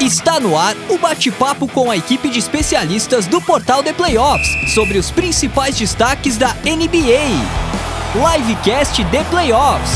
Está no ar o bate-papo com a equipe de especialistas do Portal de Playoffs sobre os principais destaques da NBA. Livecast de Playoffs.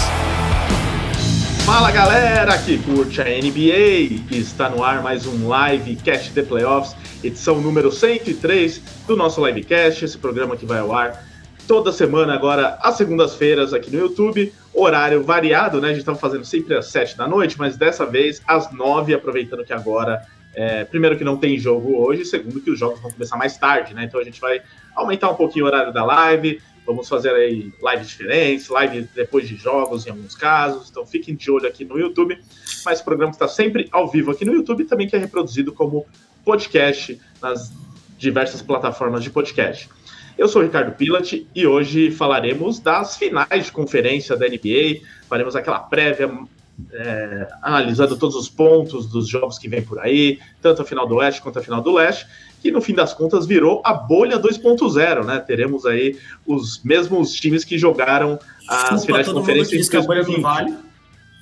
Fala galera que curte a NBA! Está no ar mais um Livecast de Playoffs, edição número 103 do nosso Livecast, esse programa que vai ao ar toda semana agora às segundas-feiras aqui no YouTube, horário variado, né? A gente estava fazendo sempre às 7 da noite, mas dessa vez às 9, aproveitando que agora, é, primeiro que não tem jogo hoje, segundo que os jogos vão começar mais tarde, né? Então a gente vai aumentar um pouquinho o horário da live, vamos fazer aí lives diferentes, live depois de jogos em alguns casos, então fiquem de olho aqui no YouTube, mas o programa está sempre ao vivo aqui no YouTube também que é reproduzido como podcast nas diversas plataformas de podcast. Eu sou o Ricardo Pilat e hoje falaremos das finais de conferência da NBA. Faremos aquela prévia é, analisando todos os pontos dos jogos que vem por aí, tanto a final do Oeste quanto a final do Leste, que no fim das contas virou a bolha 2.0, né? Teremos aí os mesmos times que jogaram as Chupa finais de conferência em 2020. Vale.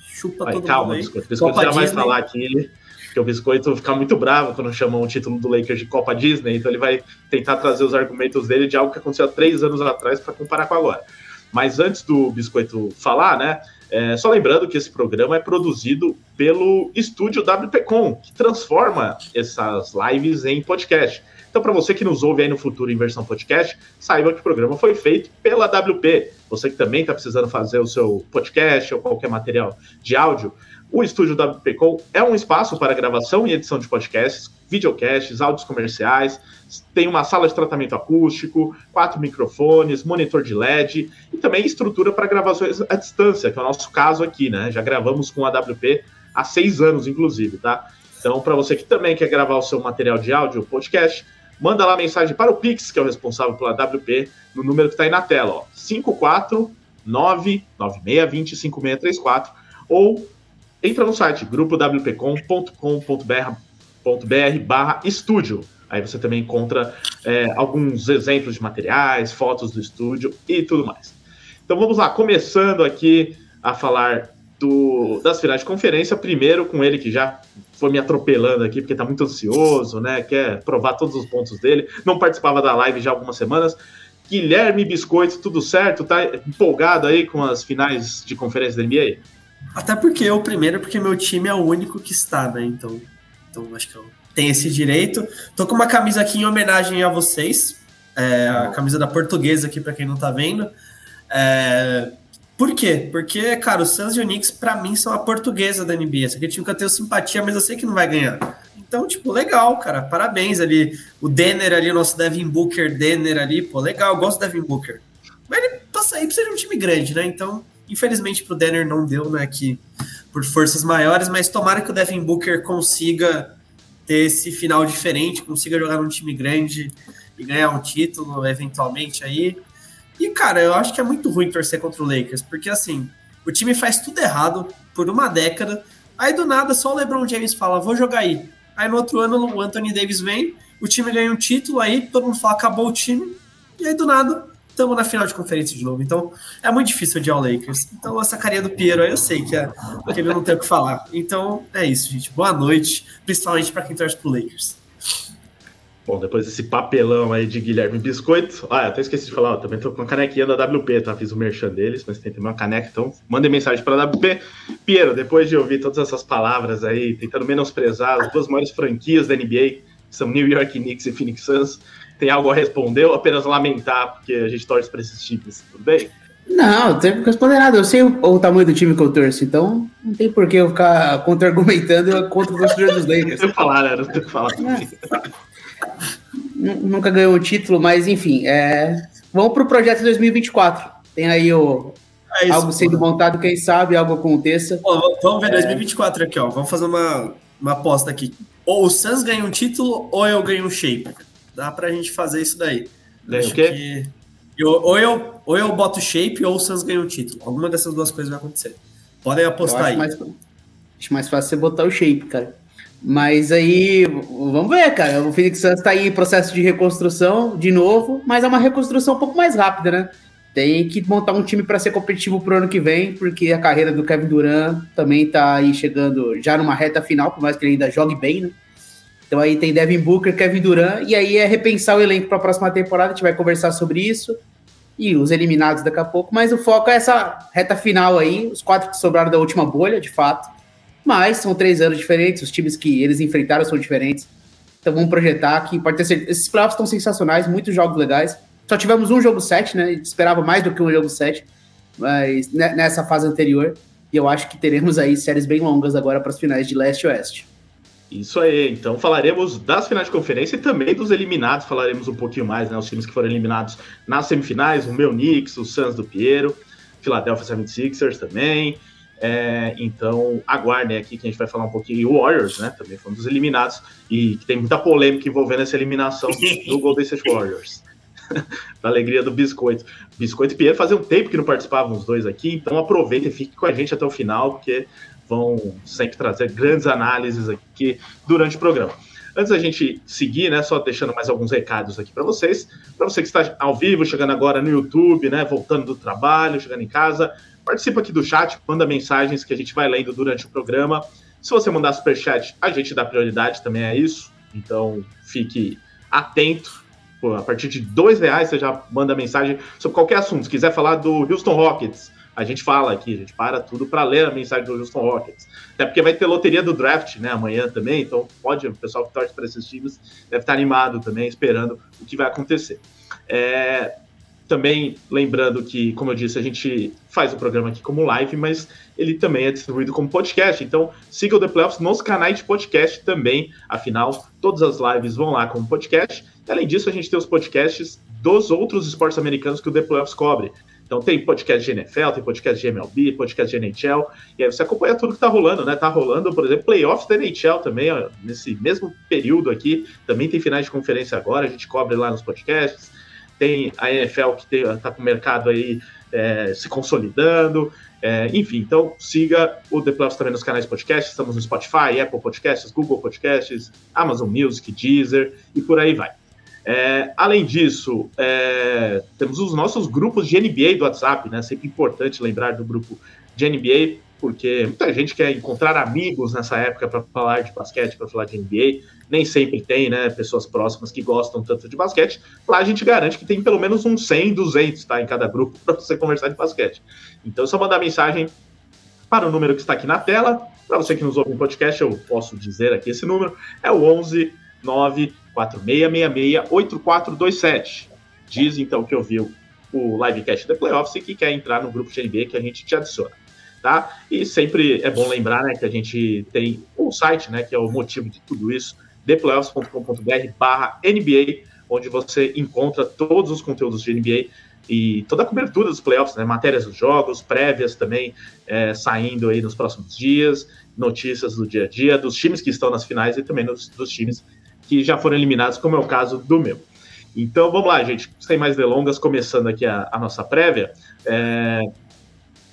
Chupa Aí, todo calma, mundo aí. Biscoito. Biscoito já vai falar aqui que o Biscoito fica muito bravo quando chamam o título do Lakers de Copa Disney, então ele vai tentar trazer os argumentos dele de algo que aconteceu há três anos atrás para comparar com agora. Mas antes do Biscoito falar, né? é, só lembrando que esse programa é produzido pelo estúdio WPcom, que transforma essas lives em podcast. Então, para você que nos ouve aí no futuro em versão podcast, saiba que o programa foi feito pela WP. Você que também está precisando fazer o seu podcast ou qualquer material de áudio, o estúdio WPcom é um espaço para gravação e edição de podcasts, videocasts, áudios comerciais, tem uma sala de tratamento acústico, quatro microfones, monitor de LED e também estrutura para gravações à distância, que é o nosso caso aqui, né? Já gravamos com a WP há seis anos, inclusive, tá? Então, para você que também quer gravar o seu material de áudio, podcast, manda lá mensagem para o Pix, que é o responsável pela WP, no número que está aí na tela, ó, 54996205634, ou entra no site grupowpcom.com.br barra estúdio. Aí você também encontra é, alguns exemplos de materiais, fotos do estúdio e tudo mais. Então vamos lá, começando aqui a falar do, das finais de conferência, primeiro com ele que já foi me atropelando aqui, porque está muito ansioso, né? Quer provar todos os pontos dele. Não participava da live já há algumas semanas. Guilherme Biscoito, tudo certo? Tá empolgado aí com as finais de conferência da NBA? Até porque eu primeiro, porque meu time é o único que está, né? Então, então acho que eu tenho esse direito. Tô com uma camisa aqui em homenagem a vocês. É, a camisa da portuguesa aqui, para quem não tá vendo. É, por quê? Porque, cara, o Suns e o Knicks, pra mim, são a portuguesa da NBA. Esse aqui time que eu tenho simpatia, mas eu sei que não vai ganhar. Então, tipo, legal, cara. Parabéns ali. O Denner ali, o nosso Devin Booker, Denner ali, pô, legal. Eu gosto do Devin Booker. Mas ele passa aí precisa de um time grande, né? Então, infelizmente pro Denner não deu, né? Que por forças maiores, mas tomara que o Devin Booker consiga ter esse final diferente, consiga jogar num time grande e ganhar um título, eventualmente aí. E, cara, eu acho que é muito ruim torcer contra o Lakers, porque assim, o time faz tudo errado por uma década, aí do nada só o LeBron James fala, vou jogar aí. Aí no outro ano o Anthony Davis vem, o time ganha um título, aí todo mundo fala, acabou o time, e aí do nada estamos na final de conferência de novo. Então é muito difícil odiar o Lakers. Então essa carinha do Piero aí eu sei que, é, que ele não tem o que falar. Então é isso, gente. Boa noite, principalmente para quem torce pro Lakers. Bom, depois desse papelão aí de Guilherme Biscoito. Ah, eu até esqueci de falar, ó, também tô com a canequinha da WP, tá? Fiz o merchan deles, mas tem também uma caneca, então mandem mensagem para a WP. Piero, depois de ouvir todas essas palavras aí, tentando menosprezar as duas maiores franquias da NBA, que são New York Knicks e Phoenix Suns, tem algo a responder ou apenas lamentar porque a gente torce para esses times? Tudo bem? Não, não tenho que responder nada. Eu sei o, o, tamanho do time que eu torço, então não tem por que eu ficar contra-argumentando contra o torcedor dos Lakers. Não tenho que falar, né? Não tenho que falar. Nunca ganhou o título, mas enfim, é... vamos para o projeto 2024. Tem aí o, é isso, algo sendo montado, quem sabe algo aconteça. Pô, vamos ver é... 2024 aqui, ó. Vamos fazer uma, uma aposta aqui. Ou o Suns ganha um título, ou eu ganho um shape. Dá pra gente fazer isso daí. O quê? Que... Eu, ou, eu, ou eu boto shape ou o Suns ganha um título. Alguma dessas duas coisas vai acontecer. Podem apostar aí. Mais, acho mais fácil você botar o shape, cara. Mas aí, vamos ver, cara. O Phoenix Suns tá aí em processo de reconstrução de novo, mas é uma reconstrução um pouco mais rápida, né? tem que montar um time para ser competitivo pro ano que vem, porque a carreira do Kevin Durant também tá aí chegando já numa reta final, por mais que ele ainda jogue bem, né? Então aí tem Devin Booker, Kevin Durant, e aí é repensar o elenco para a próxima temporada, a gente vai conversar sobre isso e os eliminados daqui a pouco, mas o foco é essa reta final aí, os quatro que sobraram da última bolha, de fato. Mas são três anos diferentes, os times que eles enfrentaram são diferentes. Então vamos projetar que pode ter certeza. Esses playoffs estão sensacionais, muitos jogos legais. Só tivemos um jogo 7, né? Esperava mais do que um jogo 7, mas nessa fase anterior. E eu acho que teremos aí séries bem longas agora para as finais de leste e oeste. Isso aí, então falaremos das finais de conferência e também dos eliminados, falaremos um pouquinho mais, né? Os times que foram eliminados nas semifinais, o meu Knicks, o Suns do Piero, Philadelphia 76ers também. É, então aguardem aqui que a gente vai falar um pouquinho. E o Warriors, né? Também foi um dos eliminados e que tem muita polêmica envolvendo essa eliminação do Golden State Warriors. da alegria do Biscoito. Biscoito e Piero fazia um tempo que não participavam os dois aqui, então aproveita e fique com a gente até o final, porque vão sempre trazer grandes análises aqui durante o programa. Antes da gente seguir, né, só deixando mais alguns recados aqui para vocês. Para você que está ao vivo, chegando agora no YouTube, né, voltando do trabalho, chegando em casa, participa aqui do chat, manda mensagens que a gente vai lendo durante o programa. Se você mandar superchat, a gente dá prioridade também a isso. Então, fique atento. A partir de dois reais você já manda mensagem sobre qualquer assunto. Se quiser falar do Houston Rockets, a gente fala aqui, a gente para tudo para ler a mensagem do Houston Rockets. Até porque vai ter loteria do draft, né, amanhã também, então pode, o pessoal que torce para esses times deve estar animado também, esperando o que vai acontecer. É, também lembrando que, como eu disse, a gente faz o programa aqui como live, mas ele também é distribuído como podcast. Então, siga o The Playoffs nos canais de podcast também. Afinal, todas as lives vão lá como podcast. Além disso, a gente tem os podcasts dos outros esportes americanos que o The Playoffs cobre. Então tem podcast de NFL, tem podcast de MLB, podcast de NHL, e aí você acompanha tudo que tá rolando, né? Tá rolando, por exemplo, playoffs da NHL também, ó, nesse mesmo período aqui, também tem finais de conferência agora, a gente cobre lá nos podcasts. Tem a NFL que tem, tá com o mercado aí é, se consolidando, é, enfim, então siga o The Playoffs também nos canais de podcast, estamos no Spotify, Apple Podcasts, Google Podcasts, Amazon Music, Deezer e por aí vai. É, além disso, é, temos os nossos grupos de NBA do WhatsApp, né? Sempre importante lembrar do grupo de NBA, porque muita gente quer encontrar amigos nessa época para falar de basquete, para falar de NBA. Nem sempre tem, né? Pessoas próximas que gostam tanto de basquete. Lá a gente garante que tem pelo menos uns 100, 200, tá? Em cada grupo para você conversar de basquete. Então é só mandar mensagem para o número que está aqui na tela. Para você que nos ouve em podcast, eu posso dizer aqui esse número. É o 11 9 4666-8427. Diz então que ouviu o livecast da Playoffs e que quer entrar no grupo NBA que a gente te adiciona. Tá? E sempre é bom lembrar né, que a gente tem um site, né, que é o motivo de tudo isso, theplayoffs.com.br barra NBA, onde você encontra todos os conteúdos de NBA e toda a cobertura dos playoffs, né, matérias dos jogos, prévias também é, saindo aí nos próximos dias, notícias do dia a dia, dos times que estão nas finais e também dos, dos times que já foram eliminados, como é o caso do meu. Então vamos lá, gente, sem mais delongas, começando aqui a, a nossa prévia. É,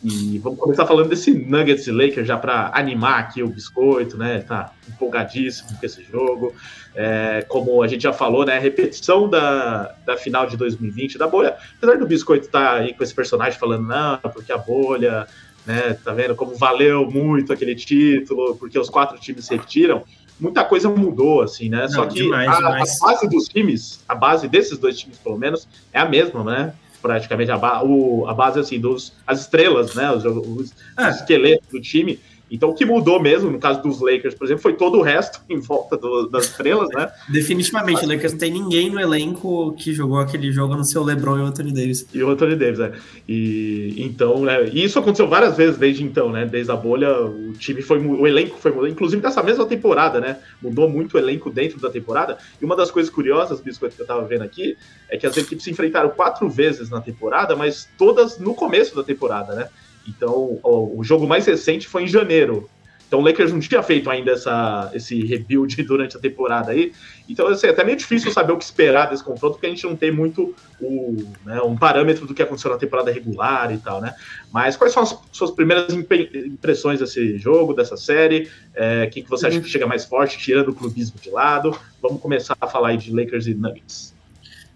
e vamos começar falando desse Nuggets e Lakers já para animar aqui o biscoito, né? Tá empolgadíssimo com esse jogo. É, como a gente já falou, né? Repetição da, da final de 2020 da bolha. Apesar do biscoito estar tá aí com esse personagem falando, não, porque a bolha, né? Tá vendo como valeu muito aquele título, porque os quatro times se retiram muita coisa mudou, assim, né? Não, Só que demais, a, demais. a, base dos times, a base desses dois times, pelo menos, é a mesma, né? Praticamente a, ba o, a base, assim, dos as estrelas, né? Os, os, é. os esqueletos do time então, o que mudou mesmo, no caso dos Lakers, por exemplo, foi todo o resto em volta do, das estrelas, né? Definitivamente, o Lakers não tem ninguém no elenco que jogou aquele jogo no seu LeBron e o Anthony Davis. E o Anthony Davis, é. E então, né, e isso aconteceu várias vezes desde então, né? Desde a bolha, o time foi, o elenco foi mudando, inclusive dessa mesma temporada, né? Mudou muito o elenco dentro da temporada. E uma das coisas curiosas, Biscoito, que eu tava vendo aqui, é que as equipes se enfrentaram quatro vezes na temporada, mas todas no começo da temporada, né? Então, o, o jogo mais recente foi em janeiro. Então o Lakers não tinha feito ainda essa, esse rebuild durante a temporada aí. Então, assim, é até meio difícil saber o que esperar desse confronto, porque a gente não tem muito o, né, um parâmetro do que aconteceu na temporada regular e tal, né? Mas quais são as suas primeiras impressões desse jogo, dessa série? É, quem que você acha que chega mais forte, tirando o clubismo de lado? Vamos começar a falar aí de Lakers e Nuggets.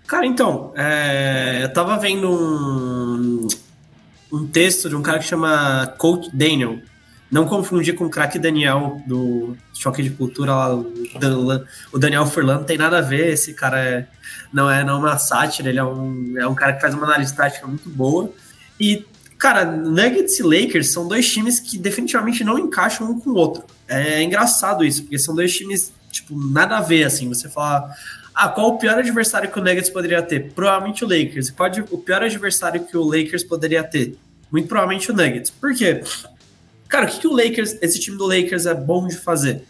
Cara, então, é, eu tava vendo um, um texto de um cara que chama Coach Daniel. Não confundir com o craque Daniel do Choque de Cultura lá, o Daniel Furlan, não tem nada a ver, esse cara é, não, é, não é uma sátira, ele é um, é um cara que faz uma análise tática muito boa. E, cara, Nuggets e Lakers são dois times que definitivamente não encaixam um com o outro. É engraçado isso, porque são dois times, tipo, nada a ver, assim, você fala, ah, qual o pior adversário que o Nuggets poderia ter? Provavelmente o Lakers. Qual o pior adversário que o Lakers poderia ter? Muito provavelmente o Nuggets. Por quê? Cara, o que, que o Lakers, esse time do Lakers é bom de fazer?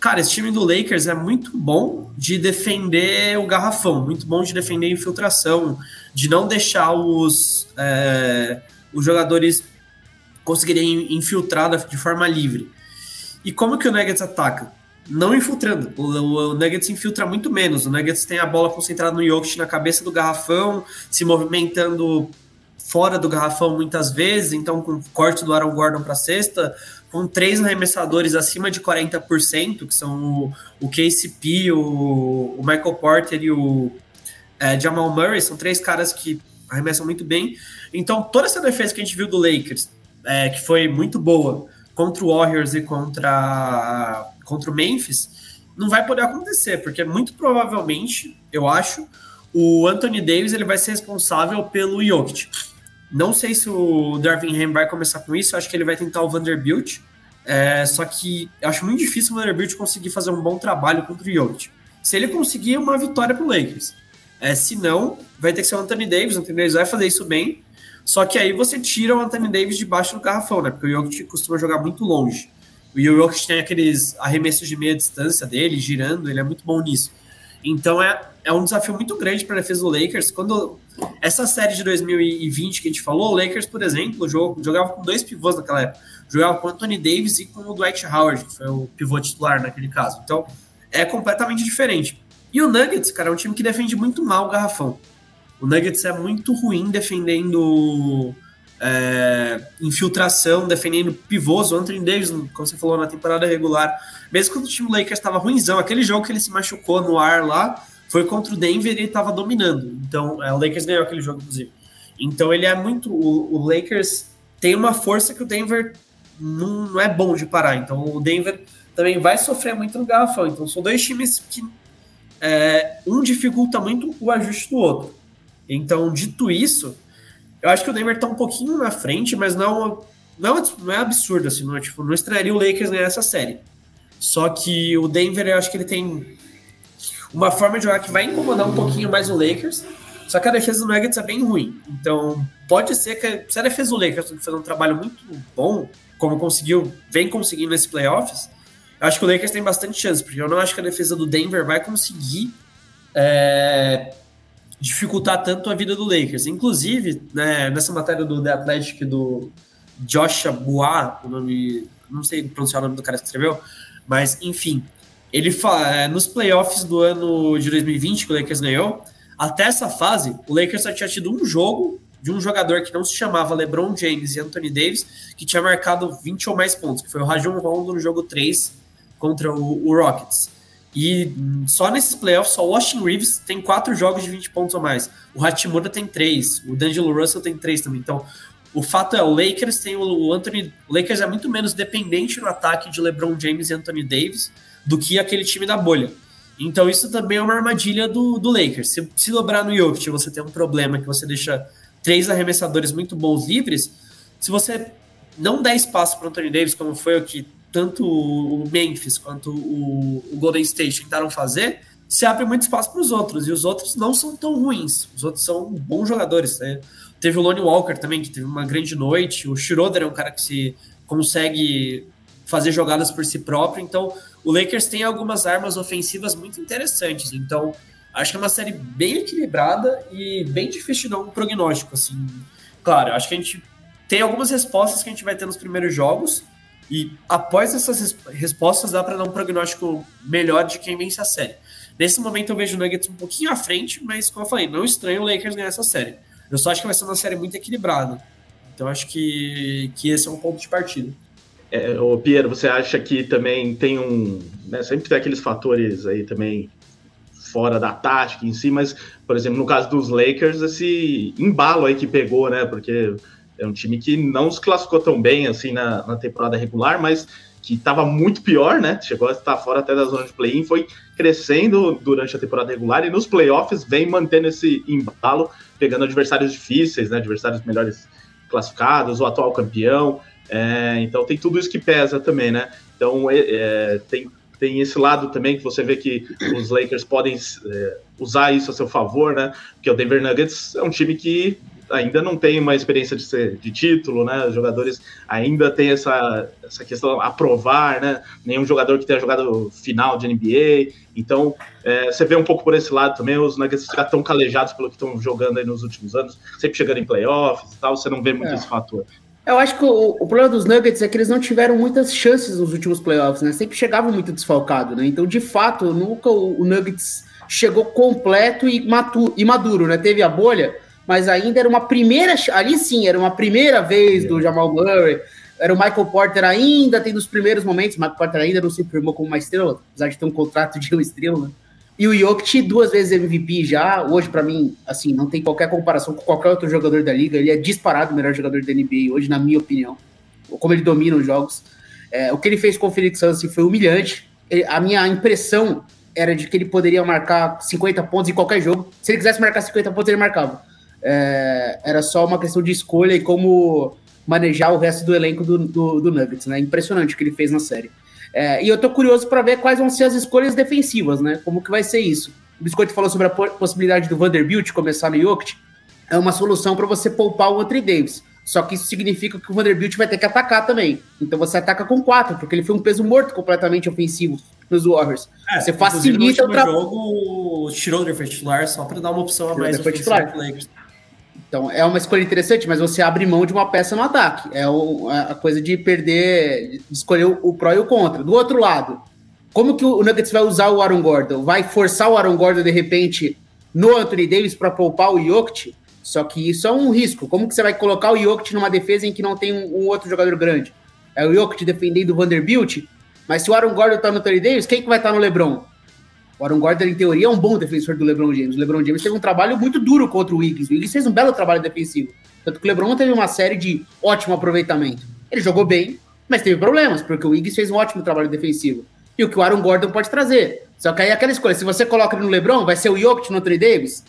Cara, esse time do Lakers é muito bom de defender o garrafão, muito bom de defender a infiltração, de não deixar os, é, os jogadores conseguirem infiltrar de forma livre. E como que o Nuggets ataca? Não infiltrando. O, o, Nuggets infiltra muito menos. O Nuggets tem a bola concentrada no Jokic na cabeça do garrafão, se movimentando fora do garrafão muitas vezes, então com corte do Aaron Gordon para cesta, com três arremessadores acima de 40%, que são o, o KCP, o, o Michael Porter e o é, Jamal Murray, são três caras que arremessam muito bem. Então toda essa defesa que a gente viu do Lakers, é, que foi muito boa, contra o Warriors e contra contra o Memphis, não vai poder acontecer, porque muito provavelmente, eu acho, o Anthony Davis ele vai ser responsável pelo Jokic. Não sei se o Darvin Ham vai começar com isso, acho que ele vai tentar o Vanderbilt, é, só que acho muito difícil o Vanderbilt conseguir fazer um bom trabalho contra o Jokic. Se ele conseguir, uma vitória para o Lakers. É, se não, vai ter que ser o Anthony Davis, o Anthony Davis vai fazer isso bem, só que aí você tira o Anthony Davis debaixo do garrafão, né? Porque o Jokic costuma jogar muito longe. O Jokic tem aqueles arremessos de meia distância dele, girando, ele é muito bom nisso. Então é, é um desafio muito grande para a defesa do Lakers. Quando essa série de 2020 que a gente falou, o Lakers, por exemplo, jogava com dois pivôs naquela época. Jogava com o Anthony Davis e com o Dwight Howard, que foi o pivô titular naquele caso. Então é completamente diferente. E o Nuggets, cara, é um time que defende muito mal o garrafão. O Nuggets é muito ruim defendendo é, infiltração, defendendo pivôs. O Anthony Davis, como você falou, na temporada regular, mesmo quando o time Lakers estava ruimzão, aquele jogo que ele se machucou no ar lá, foi contra o Denver e ele estava dominando. Então, é, o Lakers ganhou aquele jogo, inclusive. Então, ele é muito. O, o Lakers tem uma força que o Denver não, não, é bom de parar. Então, o Denver também vai sofrer muito no garrafão. Então, são dois times que é, um dificulta muito o ajuste do outro. Então, dito isso, eu acho que o Denver tá um pouquinho na frente, mas não, não, não é absurdo, assim, não, é, tipo, não estranharia o Lakers ganhar essa série. Só que o Denver, eu acho que ele tem uma forma de jogar que vai incomodar um pouquinho mais o Lakers, só que a defesa do Nuggets é bem ruim. Então, pode ser que se a defesa do Lakers fazer um trabalho muito bom, como conseguiu, vem conseguindo nesses playoffs, eu acho que o Lakers tem bastante chance, porque eu não acho que a defesa do Denver vai conseguir é, dificultar tanto a vida do Lakers. Inclusive, né, nessa matéria do The Athletic do Joshua Bois, o nome, não sei pronunciar o nome do cara que escreveu, mas enfim, ele fala, é, nos playoffs do ano de 2020 que o Lakers ganhou, até essa fase, o Lakers só tinha tido um jogo de um jogador que não se chamava LeBron James e Anthony Davis, que tinha marcado 20 ou mais pontos, que foi o Rajon Rondo no jogo 3 contra o, o Rockets. E só nesses playoffs, só o Austin Reeves tem quatro jogos de 20 pontos ou mais. O Hachimura tem três. O D'Angelo Russell tem três também. Então, o fato é, o Lakers tem o Anthony. O Lakers é muito menos dependente no ataque de LeBron James e Anthony Davis do que aquele time da bolha. Então, isso também é uma armadilha do, do Lakers. Se, se dobrar no Jokic você tem um problema que você deixa três arremessadores muito bons livres, se você não der espaço para Anthony Davis, como foi o que tanto o Memphis quanto o, o Golden State tentaram fazer, se abre muito espaço para os outros. E os outros não são tão ruins. Os outros são bons jogadores. Né? Teve o Lonnie Walker também, que teve uma grande noite. O Schroeder é um cara que se consegue fazer jogadas por si próprio. Então, o Lakers tem algumas armas ofensivas muito interessantes. Então, acho que é uma série bem equilibrada e bem difícil de dar um prognóstico. Assim. Claro, acho que a gente tem algumas respostas que a gente vai ter nos primeiros jogos. E após essas respostas, dá para dar um prognóstico melhor de quem vence a série. Nesse momento eu vejo o Nuggets um pouquinho à frente, mas como eu falei, não estranho o Lakers ganhar essa série. Eu só acho que vai ser uma série muito equilibrada. Então acho que, que esse é um ponto de partida. É, ô Pierre, você acha que também tem um. Né, sempre tem aqueles fatores aí também fora da tática em si, mas, por exemplo, no caso dos Lakers, esse embalo aí que pegou, né? Porque é um time que não se classificou tão bem assim na, na temporada regular, mas que estava muito pior, né? Chegou a estar fora até da zona de play-in, foi crescendo durante a temporada regular e nos playoffs vem mantendo esse embalo, pegando adversários difíceis, né? Adversários melhores classificados, o atual campeão. É, então tem tudo isso que pesa também, né? Então é, é, tem, tem esse lado também que você vê que os Lakers podem é, usar isso a seu favor, né? Porque o Denver Nuggets é um time que ainda não tem uma experiência de, ser, de título, né? Os jogadores ainda têm essa, essa questão a provar, né? Nenhum jogador que tenha jogado final de NBA. Então, é, você vê um pouco por esse lado também, os Nuggets já estão calejados pelo que estão jogando aí nos últimos anos, sempre chegando em playoffs e tal, você não vê muito é. esse fator. Eu acho que o, o, problema dos Nuggets é que eles não tiveram muitas chances nos últimos playoffs, né? Sempre chegavam muito desfalcado, né? Então, de fato, nunca o, o Nuggets chegou completo e, matu, e maduro, né? Teve a bolha, mas ainda era uma primeira. Ali sim, era uma primeira vez do Jamal Murray. Era o Michael Porter ainda tendo os primeiros momentos. O Michael Porter ainda não se firmou como uma estrela, apesar de ter um contrato de uma estrela. Né? E o Jokic, duas vezes MVP já. Hoje, para mim, assim, não tem qualquer comparação com qualquer outro jogador da liga. Ele é disparado o melhor jogador da NBA hoje, na minha opinião. Como ele domina os jogos. É, o que ele fez com o Felix Hansen foi humilhante. Ele, a minha impressão era de que ele poderia marcar 50 pontos em qualquer jogo. Se ele quisesse marcar 50 pontos, ele marcava é, era só uma questão de escolha e como manejar o resto do elenco do, do, do Nuggets, né? Impressionante o que ele fez na série. É, e eu tô curioso para ver quais vão ser as escolhas defensivas, né? Como que vai ser isso? O Biscoito falou sobre a possibilidade do Vanderbilt começar no Jokic. É uma solução para você poupar o Anthony Davis. Só que isso significa que o Vanderbilt vai ter que atacar também. Então você ataca com quatro, porque ele foi um peso morto completamente ofensivo nos Warriors. É, você facilita o trabalho. jogo, o Schroeder foi titular só para dar uma opção a mais. Foi titular. Então é uma escolha interessante, mas você abre mão de uma peça no ataque. É, o, a coisa de perder, de escolher o, o pró e o contra. Do outro lado, como que o Nuggets vai usar o Aaron Gordon? Vai forçar o Aaron Gordon de repente no Anthony Davis para poupar o Jokic? Só que isso é um risco. Como que você vai colocar o Jokic numa defesa em que não tem um, um outro jogador grande? É o Jokic defendendo o Vanderbilt, mas se o Aaron Gordon tá no Anthony Davis, quem que vai estar tá no LeBron? O Aaron Gordon, em teoria, é um bom defensor do LeBron James. O LeBron James teve um trabalho muito duro contra o Wiggins. O Wiggins fez um belo trabalho defensivo. Tanto que o LeBron teve uma série de ótimo aproveitamento. Ele jogou bem, mas teve problemas, porque o Wiggins fez um ótimo trabalho defensivo. E o que o Aaron Gordon pode trazer. Só que aí é aquela escolha, se você coloca ele no LeBron, vai ser o Jokic no Anthony Davis?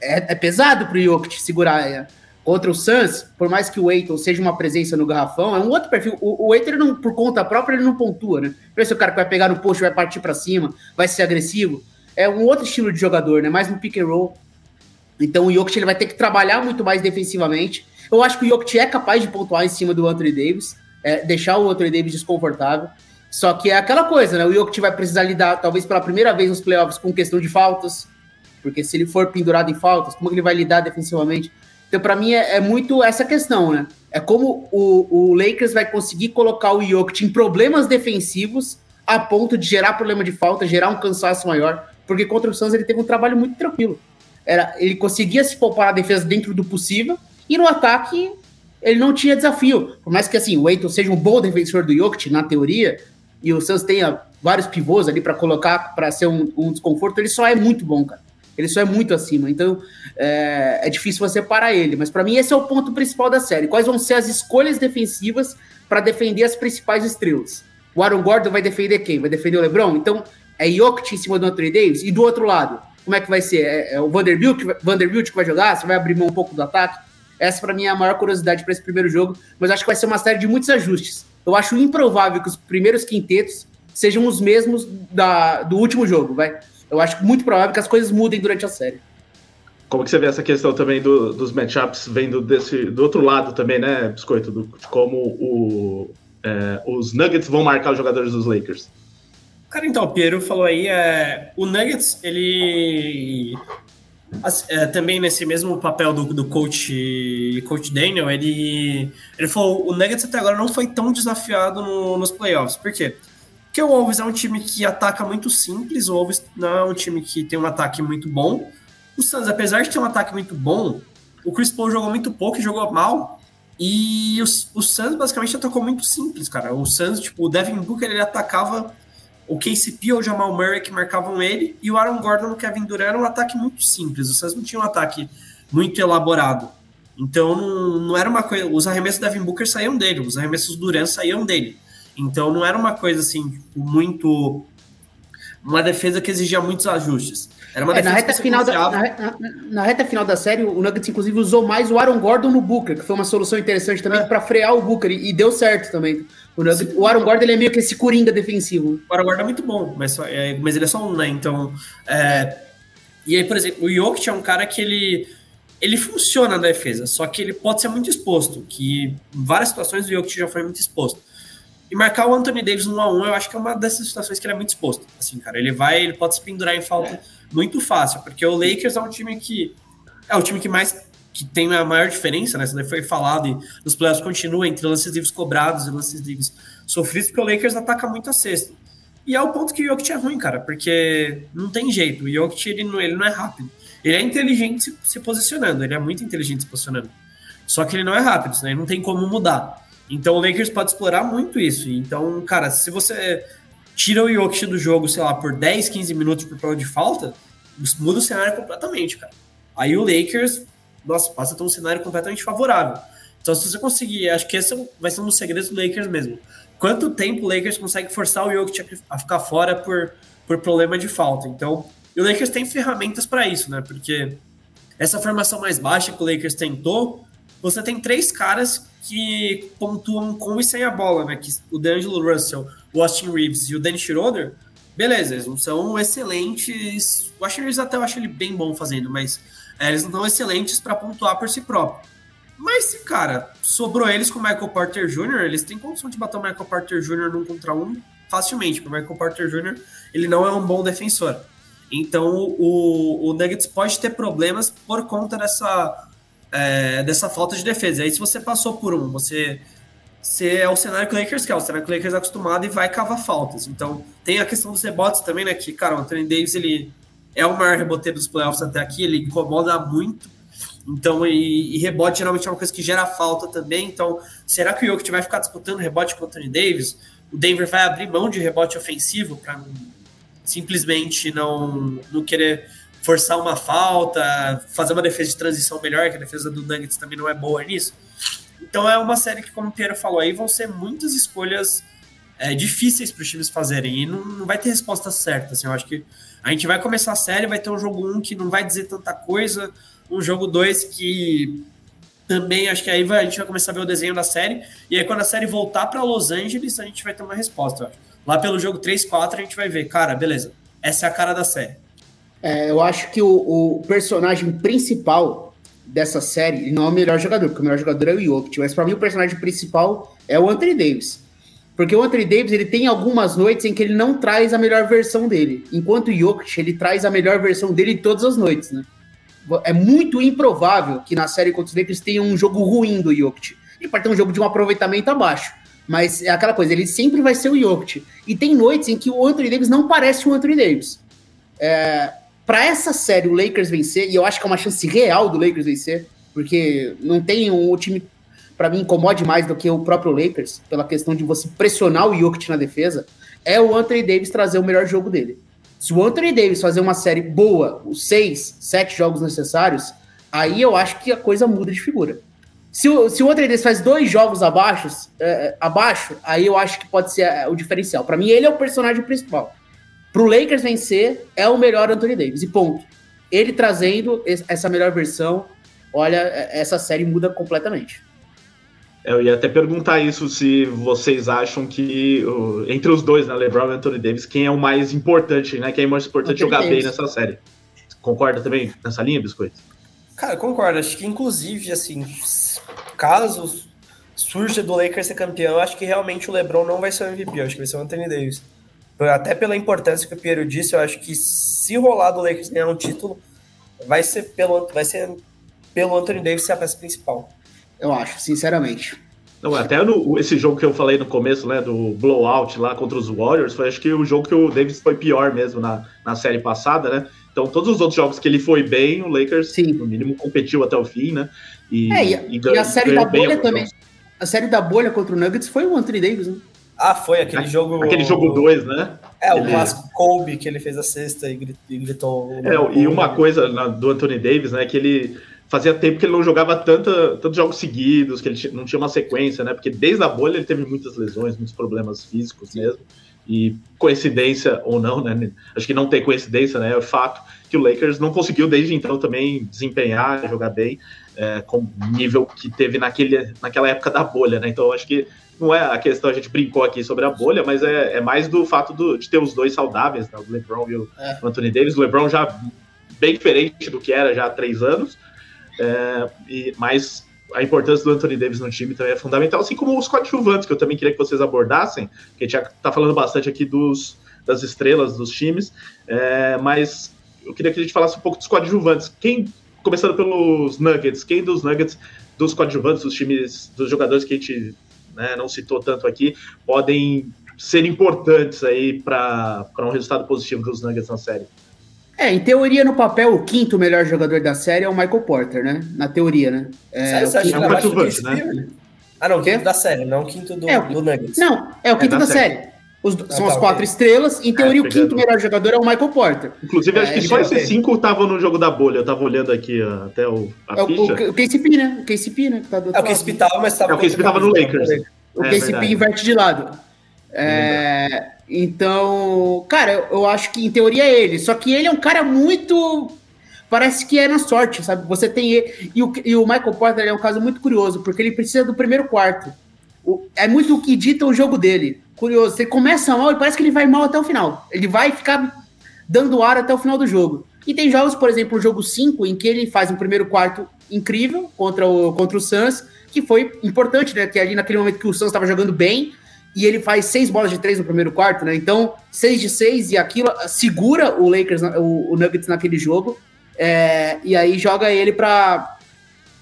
É, é pesado pro Jokic segurar é, Contra o Suns, por mais que o Eiton seja uma presença no garrafão, é um outro perfil. O, o Eiton, não, por conta própria, ele não pontua, né? Parece o cara que vai pegar no post, vai partir para cima, vai ser agressivo. É um outro estilo de jogador, né? Mais no pick and roll. Então o Jokic ele vai ter que trabalhar muito mais defensivamente. Eu acho que o Jokic é capaz de pontuar em cima do Anthony Davis, é, deixar o Anthony Davis desconfortável. Só que é aquela coisa, né? O Jokic vai precisar lidar, talvez pela primeira vez nos playoffs, com questão de faltas. Porque se ele for pendurado em faltas, como ele vai lidar defensivamente? Então, para mim, é, é, muito essa questão, né? É como o, o Lakers vai conseguir colocar o Jokic em problemas defensivos a ponto de gerar problema de falta, gerar um cansaço maior, porque contra o Suns ele teve um trabalho muito tranquilo. Era, ele conseguia se poupar a defesa dentro do possível, e no ataque ele não tinha desafio. Por mais que assim, o Eiton seja um bom defensor do Jokic, na teoria, e o Suns tenha vários pivôs ali para colocar para ser um, um desconforto, ele só é muito bom, cara. Ele só é muito acima. Então é, é difícil você parar ele. Mas para mim, esse é o ponto principal da série. Quais vão ser as escolhas defensivas para defender as principais estrelas? O Aaron Gordon vai defender quem? Vai defender o LeBron? Então é Jokic em cima do Anthony Davis? E do outro lado, como é que vai ser? É, é o Vanderbilt, Vanderbilt que vai jogar? Você vai abrir mão um pouco do ataque? Essa para mim é a maior curiosidade para esse primeiro jogo. Mas acho que vai ser uma série de muitos ajustes. Eu acho improvável que os primeiros quintetos sejam os mesmos da, do último jogo, vai. Eu acho muito provável que as coisas mudem durante a série. Como que você vê essa questão também do, dos matchups vendo desse, do outro lado também, né, Biscoito? Do, de como o, é, os Nuggets vão marcar os jogadores dos Lakers. Cara, então, o Piero falou aí, é, o Nuggets, ele é, também nesse mesmo papel do, do coach, coach Daniel, ele, ele falou, o Nuggets até agora não foi tão desafiado no, nos playoffs. Por quê? Porque o Wolves é um time que ataca muito simples, o Wolves não é um time que tem um ataque muito bom. O Suns, apesar de ter um ataque muito bom, o Chris Paul jogou muito pouco e jogou mal. E o, o Suns basicamente atacou muito simples, cara. O Suns, tipo, o Devin Booker, ele atacava o KCP ou o Jamal Murray que marcavam ele, e o Aaron Gordon no Kevin Durant era um ataque muito simples. Os Suns não tinham um ataque muito elaborado. Então não, não era uma coisa. Os arremessos da Devin Booker saíam dele, os arremessos do Durant saíam dele. Então não era uma coisa assim, tipo, muito. Uma defesa que exigia muitos ajustes. Era uma É, na, defesa reta final da, na, na- na reta final da série, o Nuggets, inclusive, usou mais o Aaron Gordon no Booker, que foi uma solução interessante também É. pra frear o Booker, e, e deu certo também. O, Nuggets- o Aaron Gordon ele é meio que esse coringa defensivo. O Aaron Gordon é muito bom, mas, só- é, mas ele é só um, né? Então. é, e aí, por exemplo, o Jokic é um cara que ele. Ele funciona na defesa, só que ele pode ser muito exposto. Que em várias situações o Jokic já foi muito exposto. E marcar o Anthony Davis no 1x1, eu acho que é uma dessas situações que ele é muito exposto. Assim, cara, ele vai, ele pode se pendurar em falta muito fácil, porque o Lakers é um time que é o time que mais que tem a maior diferença, né? Isso daí foi falado e nos playoffs continua entre lances livres cobrados e lances livres sofridos, porque o Lakers ataca muito a cesta. E é o ponto que o Jokic é ruim, cara, porque não tem jeito. O Jokic, ele não, ele não é rápido. Ele é inteligente se, se posicionando, ele é muito inteligente se posicionando. Só que ele não é rápido, né? não tem como mudar. Então o Lakers pode explorar muito isso. Então, cara, se você tira o Jokic do jogo, sei lá, por 10, 15 minutos por problema de falta, muda o cenário completamente, cara. Aí o Lakers, nossa, passa a ter um cenário completamente favorável. Então, se você conseguir, acho que esse é vai ser um dos segredos do Lakers mesmo. Quanto tempo o Lakers consegue forçar o Jokic a ficar fora por, por problema de falta? Então, o Lakers tem ferramentas para isso, né? Porque essa formação mais baixa que o Lakers tentou, você tem três caras que pontuam com e sem a bola, né? Que o D'Angelo Russell, o Austin Reeves e o Dennis Schroeder, beleza, eles não são excelentes. O Austin Reeves até eu acho ele bem bom fazendo, mas é, eles não são excelentes para pontuar por si próprio. Mas se, cara, sobrou eles com o Michael Porter Jr., eles têm condição de bater o Michael Porter Jr. num contra um facilmente, porque o Michael Porter Jr. ele não é um bom defensor. Então o, o Nuggets pode ter problemas por conta dessa, é, dessa falta de defesa. Aí se você passou por um, você, você é o cenário que o Lakers quer, o cenário que o Lakers é acostumado e vai cavar faltas. Então tem a questão dos rebotes também, né? Que, cara, o Anthony Davis ele é o maior reboteiro dos playoffs até aqui, ele incomoda muito. Então, e, e rebote geralmente é uma coisa que gera falta também. Então, será que o Jokic vai ficar disputando rebote com o Anthony Davis? O Denver vai abrir mão de rebote ofensivo para simplesmente não, não querer forçar uma falta, fazer uma defesa de transição melhor, que a defesa do Nuggets também não é boa nisso. Então é uma série que, como o Piero falou aí, vão ser muitas escolhas é, difíceis para os times fazerem e não, não vai ter resposta certa. Assim, eu acho que a gente vai começar a série, vai ter um jogo 1 um que não vai dizer tanta coisa, um jogo 2 que também acho que aí vai, a gente vai começar a ver o desenho da série, e aí quando a série voltar para Los Angeles, a gente vai ter uma resposta. Lá pelo jogo 3, 4, a gente vai ver, cara, beleza, essa é a cara da série. É, eu acho que o, o personagem principal dessa série ele não é o melhor jogador, porque o melhor jogador é o Jokic, mas pra mim o personagem principal é o Anthony Davis. Porque o Anthony Davis ele tem algumas noites em que ele não traz a melhor versão dele, enquanto o Jokic ele traz a melhor versão dele todas as noites, né? É muito improvável que na série contra os Lakers tenha um jogo ruim do Jokic. Ele pode ter um jogo de um aproveitamento abaixo, mas é aquela coisa, ele sempre vai ser o Jokic. E tem noites em que o Anthony Davis não parece o Anthony Davis. É, para essa série o Lakers vencer, e eu acho que é uma chance real do Lakers vencer, porque não tem um time para mim incomode mais do que o próprio Lakers, pela questão de você pressionar o Jokic na defesa, é o Anthony Davis trazer o melhor jogo dele. Se o Anthony Davis fazer uma série boa, os seis, sete jogos necessários, aí eu acho que a coisa muda de figura. Se o, se o Anthony Davis faz dois jogos abaixo, é, abaixo, aí eu acho que pode ser é, o diferencial. Para mim, ele é o personagem principal. Pro Lakers vencer, é o melhor Anthony Davis, e ponto. Ele trazendo essa melhor versão, olha, essa série muda completamente. Eu ia até perguntar isso se vocês acham que entre os dois, né, LeBron e Anthony Davis, quem é o mais importante, né? Quem é mais importante Anthony jogar Davis. bem nessa série? Concorda também nessa linha, Biscoito? Cara, eu concordo. Acho que, inclusive, assim, caso surja do Lakers ser campeão, eu acho que realmente o LeBron não vai ser o MVP. Acho que vai ser o Anthony Davis. Até pela importância que o Piero disse, eu acho que se rolar do Lakers ganhar um título, vai ser pelo, vai ser pelo Anthony Davis ser a peça principal. Eu acho, sinceramente. Não, até no, esse jogo que eu falei no começo, né, do blowout lá contra os Warriors, foi acho que o jogo que o Davis foi pior mesmo na, na série passada, né? Então, todos os outros jogos que ele foi bem, o Lakers, Sim. no mínimo, competiu até o fim, né? E, É, e, a- e e a série da bolha também. jogos. A série da bolha contra o Nuggets foi o Anthony Davis, né? Ah, foi aquele jogo. Aquele jogo 2, né? É, o clássico Kobe, que ele fez a sexta e gri- gritou. É, e uma coisa na- do Anthony Davis, né, que ele fazia tempo que ele não jogava tanta, tantos jogos seguidos, que ele não tinha uma sequência, né? Porque desde a bolha ele teve muitas lesões, muitos problemas físicos mesmo. E coincidência ou não, né? Acho que não tem coincidência, né? É o fato que o Lakers não conseguiu desde então também desempenhar, jogar bem, é, com o nível que teve naquele, naquela época da bolha, né? Então acho que não é a questão, a gente brincou aqui sobre a bolha, mas é, é mais do fato do- de ter os dois saudáveis, né? O LeBron e o É. Anthony Davis. O LeBron já bem diferente do que era já há três anos, é, e, mas a importância do Anthony Davis no time também é fundamental, assim como os coadjuvantes, que eu também queria que vocês abordassem, que a gente já tá falando bastante aqui dos, das estrelas dos times, é, mas eu queria que a gente falasse um pouco dos coadjuvantes. Quem, começando pelos Nuggets, quem dos Nuggets, dos coadjuvantes, dos times, dos jogadores que a gente né, não citou tanto aqui, podem ser importantes aí para um resultado positivo dos Nuggets na série? É, em teoria, no papel, o quinto melhor jogador da série é o Michael Porter, né? Na teoria, né? É, Sério, o quinto- é abaixo do coadjuvante, né? Ah, não, Quê? quinto da série, não quinto do, É, o- do Nuggets. Não, é o quinto da da série. série. Os- são Ah, as tá, quatro ok. estrelas. Em teoria, o pegando- quinto melhor jogador é o Michael Porter. Inclusive, acho É, que só esses ver. cinco estavam no jogo da bolha. Eu tava olhando aqui ó, até o, a É o, ficha. o, o KCP, né? O KCP, né? Que tá do É, o KCP lado. tava, mas tava. É, o KCP tava no Lakers. O É, KCP verdade. inverte de lado. É, então, cara, eu, eu acho que em teoria é ele. Só que ele é um cara muito. Parece que é na sorte, sabe? Você tem ele. E o, e o Michael Porter é um caso muito curioso, porque ele precisa do primeiro quarto. O- é muito o que dita o jogo dele. Curioso. Você começa mal e parece que ele vai mal até o final. Ele vai ficar dando ar até o final do jogo. E tem jogos, por exemplo, o jogo 5, em que ele faz um primeiro quarto incrível contra o, contra o Suns, que foi importante, né? Que ali naquele momento que o Suns estava jogando bem, e ele faz seis bolas de três no primeiro quarto, né? Então, seis de seis, e aquilo segura o Lakers, o, o Nuggets naquele jogo, é, e aí joga ele para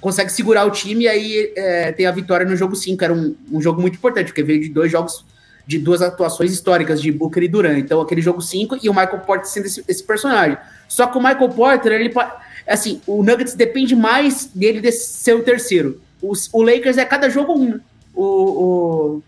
consegue segurar o time, e aí é, tem a vitória no jogo 5. Era um, um jogo muito importante, porque veio de dois jogos, de duas atuações históricas de Booker e Durant. Então, aquele jogo 5 e o Michael Porter sendo esse, esse personagem. Só que o Michael Porter, ele. Assim, o Nuggets depende mais dele de ser o terceiro. Os- o Lakers é cada jogo um. né? O, o,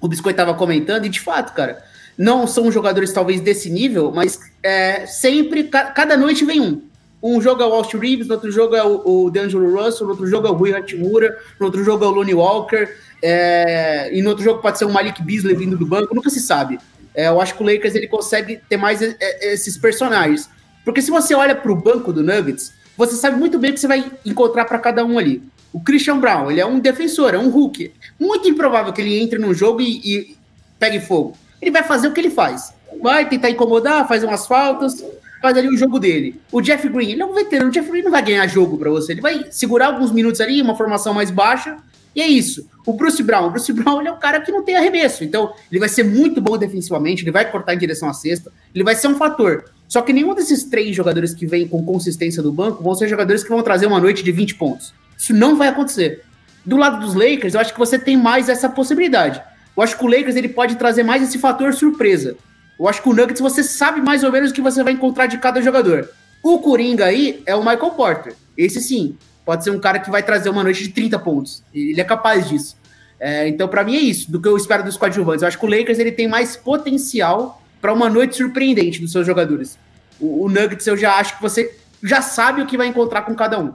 o Biscoito tava comentando, e de fato, cara, não são jogadores talvez desse nível, mas é, sempre, ca- cada noite vem um. Um jogo é o Walt Reeves, no outro jogo é o, o D'Angelo Russell, no outro jogo é o Rui Hachimura, no outro jogo é o Lonnie Walker, é, e no outro jogo pode ser o Malik Beasley vindo do banco, nunca se sabe. É, eu acho que o Lakers ele consegue ter mais é, é, esses personagens. Porque se você olha para o banco do Nuggets, você sabe muito bem o que você vai encontrar para cada um ali. O Christian Brown, ele é um defensor, é um Hulk. Muito improvável que ele entre num jogo e, e pegue fogo. Ele vai fazer o que ele faz. Vai tentar incomodar, faz umas faltas, faz ali o jogo dele. O Jeff Green, ele é um veterano. O Jeff Green não vai ganhar jogo para você. Ele vai segurar alguns minutos ali, uma formação mais baixa, e é isso. O Bruce Brown, o Bruce Brown ele é um cara que não tem arremesso. Então, ele vai ser muito bom defensivamente, ele vai cortar em direção à cesta, ele vai ser um fator. Só que nenhum desses três jogadores que vêm com consistência do banco vão ser jogadores que vão trazer uma noite de 20 pontos. Isso não vai acontecer. Do lado dos Lakers, eu acho que você tem mais essa possibilidade. Eu acho que o Lakers ele pode trazer mais esse fator surpresa. Eu acho que o Nuggets você sabe mais ou menos o que você vai encontrar de cada jogador. O Coringa aí é o Michael Porter. Esse sim, pode ser um cara que vai trazer uma noite de 30 pontos. Ele é capaz disso. É, então, para mim é isso, do que eu espero dos coadjuvantes. Eu acho que o Lakers ele tem mais potencial para uma noite surpreendente dos seus jogadores. O, o Nuggets eu já acho que você já sabe o que vai encontrar com cada um.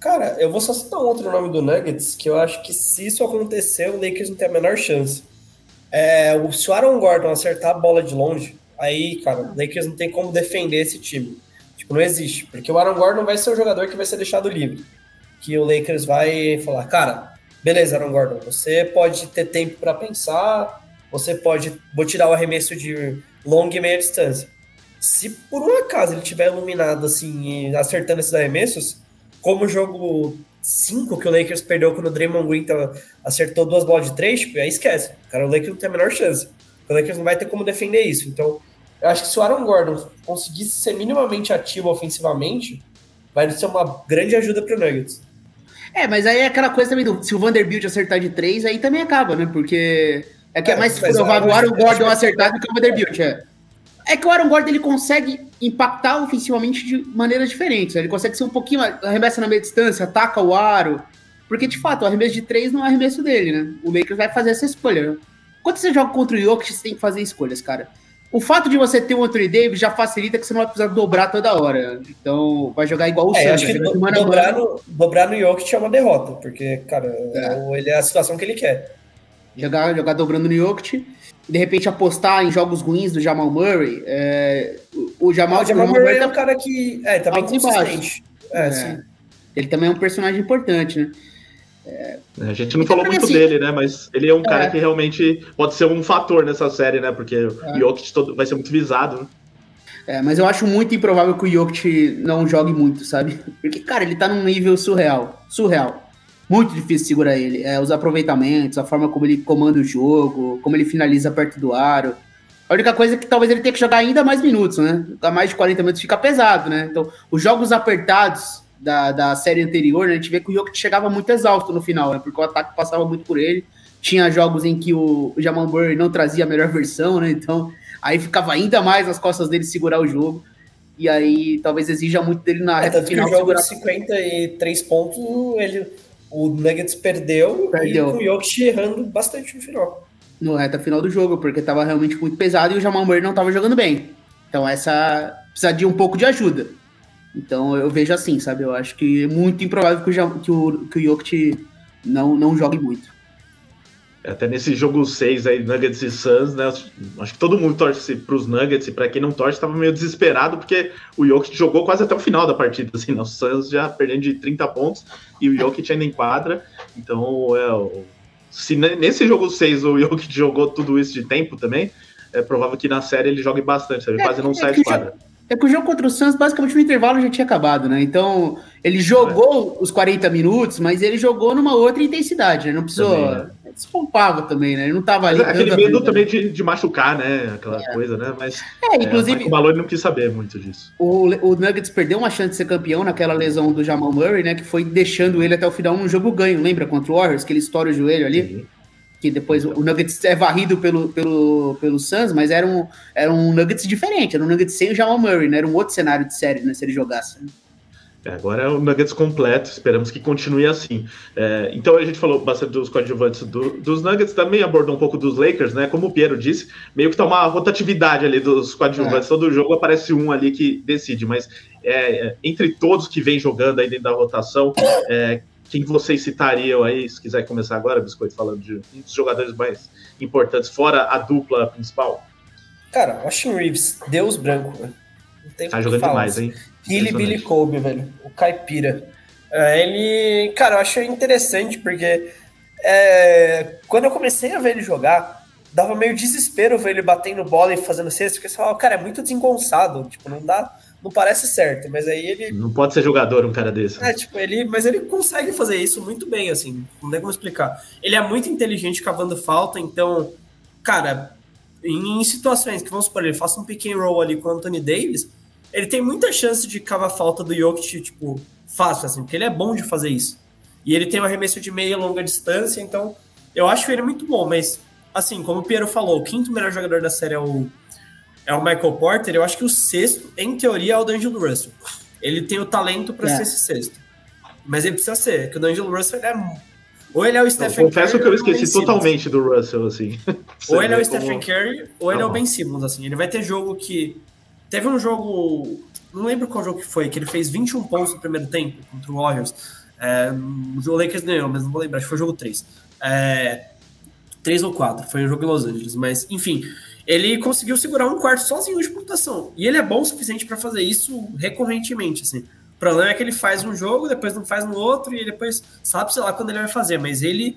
Cara, eu vou só citar um outro nome do Nuggets, que eu acho que se isso acontecer, o Lakers não tem a menor chance. É, o- se o Aaron Gordon acertar a bola de longe, aí, cara, o Lakers não tem como defender esse time. Tipo, não existe. Porque o Aaron Gordon vai ser o jogador que vai ser deixado livre. Que o Lakers vai falar, cara, beleza, Aaron Gordon, você pode ter tempo para pensar, você pode. Vou tirar o arremesso de longa e meia distância. Se por um acaso ele tiver iluminado assim acertando esses arremessos, como o jogo 5 que o Lakers perdeu quando o Draymond Green acertou duas bolas de três, tipo, aí esquece. Cara, o Lakers não tem a menor chance. O Lakers não vai ter como defender isso. Então, eu acho que se o Aaron Gordon conseguisse ser minimamente ativo ofensivamente, vai ser uma grande ajuda pro Nuggets. É, mas aí é aquela coisa também do. Se o Vanderbilt acertar de três, aí também acaba, né? Porque é que é, É, mais provável eu o Aaron eu Gordon acho- acertar do que o Vanderbilt, é. É que o Aaron Gordon ele consegue impactar ofensivamente de maneiras diferentes. né? Ele consegue ser um pouquinho. arremessa na meia distância, ataca o aro. Porque, de fato, o arremesso de três não é arremesso dele, né? O Lakers vai fazer essa escolha, né? quando você joga contra o Jokic, você tem que fazer escolhas, cara. O fato de você ter um Anthony Davis já facilita que você não vai precisar dobrar toda hora. Então, vai jogar igual o É, Santos. acho que do- mano dobrar mano, no, dobrar no Jokic é uma derrota, porque, cara, É. ele é a situação que ele quer. jogar, jogar dobrando no Jokic. De repente apostar em jogos ruins do Jamal Murray. é, o, o Jamal, o Jamal o Jamal Murray é tá- um cara que é, tá bem consistente. É, É. sim. Ele também é um personagem importante, né? A gente não Então, falou muito assim, dele, né? Mas ele é um cara É. que realmente pode ser um fator nessa série, né? Porque É. o Jokic todo- vai ser muito visado. né? É, mas eu acho muito improvável que o Jokic não jogue muito, sabe? Porque, cara, ele tá num nível surreal. Surreal. Muito difícil segurar ele. É, os aproveitamentos, a forma como ele comanda o jogo, como ele finaliza perto do aro. A única coisa é que talvez ele tenha que jogar ainda mais minutos, né? Ficar mais de 40 minutos fica pesado, né? Então, os jogos apertados da, da série anterior, né, a gente vê que o Jokic chegava muito exausto no final, né? Porque o ataque passava muito por ele. Tinha jogos em que o, o Jamal Murray não trazia a melhor versão, né? Então, aí ficava ainda mais nas costas dele segurar o jogo. E aí talvez exija muito dele na É, reta tanto que final o jogo de 53 pontos, ele, o Nuggets perdeu, Perdeu. e com o Jokic errando bastante no final. no reta final do jogo, porque tava realmente muito pesado e o Jamal Murray não tava jogando bem. Então essa precisa de um pouco de ajuda. Então eu vejo assim, sabe? Eu acho que é muito improvável que o, que o, que o Jokic não, não jogue muito. Até nesse jogo 6 aí, Nuggets e Suns, né? Acho que todo mundo torce pros Nuggets, e pra quem não torce, tava meio desesperado, porque o Jokic jogou quase até o final da partida, assim, né? O Suns já perdendo de 30 pontos e o Jokic ainda em quadra. Então, é, o- se ne- nesse jogo 6 o Jokic jogou tudo isso de tempo também, é provável que na série ele jogue bastante, sabe? É, quase não é sai de o quadra. É que o jogo contra o Suns, basicamente, no intervalo já tinha acabado, né? Então, ele jogou os 40 minutos, mas ele jogou numa outra intensidade, né? Não precisou. Também, Se poupava também, né? Ele não tava Mas ali. é aquele medo vida, também de, de machucar, né? Aquela coisa, né? Mas É, é, inclusive, o Malone não quis saber muito disso. O, o Nuggets perdeu uma chance de ser campeão naquela lesão do Jamal Murray, né? Que foi deixando ele até o final num jogo ganho. Lembra contra o Warriors, que ele estoura o joelho ali? Que depois o Nuggets é varrido pelo, pelo, pelo Suns, mas era um, era um Nuggets diferente. Era um Nuggets sem o Jamal Murray, né? Era um outro cenário de série, né? Se ele jogasse. É, agora é o Nuggets completo, esperamos que continue assim. É, então a gente falou bastante dos coadjuvantes do- dos Nuggets, também abordou um pouco dos Lakers, né? Como o Piero disse, meio que tá uma rotatividade ali dos coadjuvantes. Todo jogo aparece um ali que decide, mas é, é, entre todos que vem jogando aí dentro da rotação, é, quem vocês citariam aí, se quiser começar agora, Biscoito, falando de um dos jogadores mais importantes, fora a dupla principal? Cara, Austin Reeves, Deus branco. Não tem Tá jogando falar, demais, assim. hein? Billy. Billy Kobe, velho. O caipira. É, ele, cara, eu acho interessante porque é, quando eu comecei a ver ele jogar, dava meio desespero ver ele batendo bola e fazendo cesta, porque você falava, cara, é muito desengonçado, tipo, não dá, não parece certo, mas aí ele Não pode ser jogador um cara desse. é, tipo, ele, mas ele consegue fazer isso muito bem, assim, não tem como explicar. Ele é muito inteligente cavando falta, então, cara, em, em situações que, vamos supor, ele faça um pick and roll ali com o Anthony Davis, ele tem muita chance de cavar falta do Jokic, tipo, fácil, assim, porque ele é bom de fazer isso. E ele tem um arremesso de meia e longa distância, então eu acho ele muito bom, mas, assim, como o Piero falou, o quinto melhor jogador da série é o, é o Michael Porter, eu acho que o sexto, em teoria, é o D'Angelo Russell. Ele tem o talento para É. ser esse sexto. Mas ele precisa ser, que o D'Angelo Russell ele é. Ou ele é o Eu Stephen confesso Curry, que eu é esqueci totalmente do Russell, assim. Ou ele é o Stephen Curry, ou ele é o Tá Ben Simmons, assim. Ele vai ter jogo que. Teve um jogo. Não lembro qual jogo que foi, que ele fez 21 pontos no primeiro tempo contra o Warriors. É, o Lakers ganhou, mas não vou lembrar, acho que foi o jogo 3. É, 3 ou 4, foi um jogo em Los Angeles. Mas, enfim, ele conseguiu segurar um quarto sozinho de pontuação. E ele é bom o suficiente para fazer isso recorrentemente, assim. O problema é que ele faz um jogo, depois não faz no outro, e depois sabe, sei lá, quando ele vai fazer. Mas ele,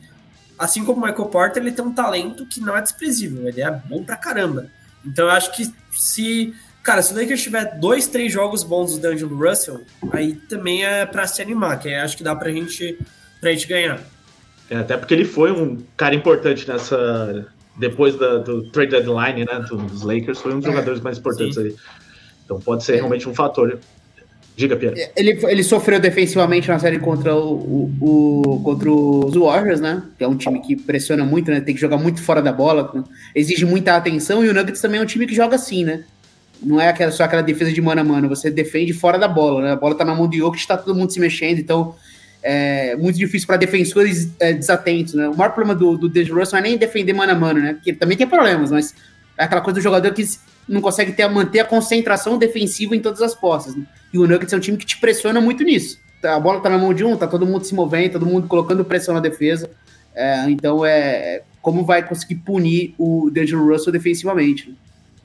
assim como o Michael Porter, ele tem um talento que não é desprezível. Ele é bom pra caramba. Então eu acho que se. Cara, se o Lakers tiver dois, três jogos bons do D'Angelo Russell, aí também é pra se animar, que aí acho que dá pra gente, pra gente ganhar. É, até porque ele foi um cara importante nessa. Depois da- do trade deadline, né? Dos Lakers, foi um dos É, jogadores mais importantes sim. aí. Então pode ser É. realmente um fator. Diga, Pierre. Ele, ele sofreu defensivamente na série contra, o, o- o- contra os Warriors, né? Que é um time que pressiona muito, né? Tem que jogar muito fora da bola, exige muita atenção, e o Nuggets também é um time que joga assim, né? Não é aquela, só aquela defesa de mano a mano, você defende fora da bola, né? A bola tá na mão do Jokic, tá todo mundo se mexendo, então é muito difícil para defensores é, desatentos, né? O maior problema do, do Russell não é nem defender mano a mano, né? Porque ele também tem problemas, mas é aquela coisa do jogador que não consegue ter, manter a concentração defensiva em todas as postas. Né? E o Nuggets é um time que te pressiona muito nisso. A bola tá na mão de um, tá todo mundo se movendo, todo mundo colocando pressão na defesa. É, então é como vai conseguir punir o D'Angelo Russell defensivamente. Né?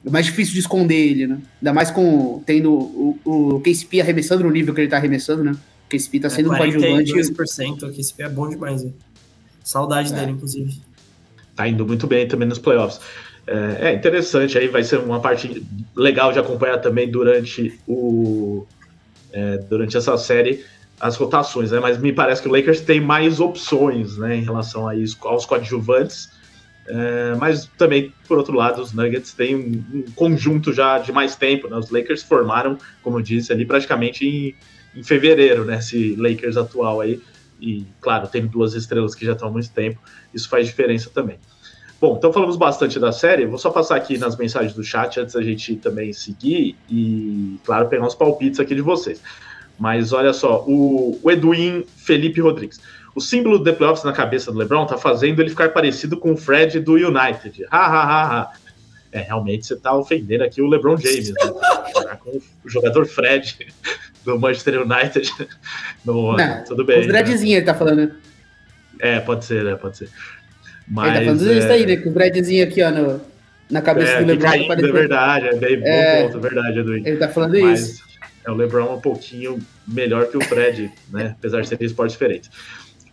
É mais difícil de esconder ele, né? Ainda mais com tendo o, o KCP arremessando no nível que ele tá arremessando, né? O KCP tá sendo é, um coadjuvante. 42%, o KCP é bom demais, né? Saudade é. dele, inclusive. Tá indo muito bem também nos playoffs. É, é, interessante, aí vai ser uma parte legal de acompanhar também durante o é, durante essa série as rotações, né? Mas me parece que o Lakers tem mais opções, né, em relação a isso, aos coadjuvantes. É, mas também, por outro lado, os Nuggets têm um, um, conjunto já de mais tempo, né? Os Lakers formaram, como eu disse, ali praticamente em, em fevereiro, né? Esse Lakers atual aí. E, claro, tem duas estrelas que já estão há muito tempo. Isso faz diferença também. Bom, então falamos bastante da série. Vou só passar aqui nas mensagens do chat antes da gente também seguir e, claro, pegar uns palpites aqui de vocês. Mas olha só, o, o Edwin Felipe Rodrigues. O símbolo do The Playoffs na cabeça do LeBron tá fazendo ele ficar parecido com o Fred do United. Ha, ha, ha, ha. É, realmente você tá ofendendo aqui o LeBron James, né? com o jogador Fred do Manchester United. No, Não, tudo bem. Os Fredzinho né? ele tá falando. É, pode ser, né? Pode ser. Mas, ele tá falando é... isso aí, né? Com o Bradzinho aqui, ó, no, na cabeça é, do LeBron. Caindo, é verdade, é bem é, bom ponto, verdade, Edwin. Ele tá falando Mas, isso. É, o LeBron um pouquinho melhor que o Fred, né? Apesar de serem esportes diferentes.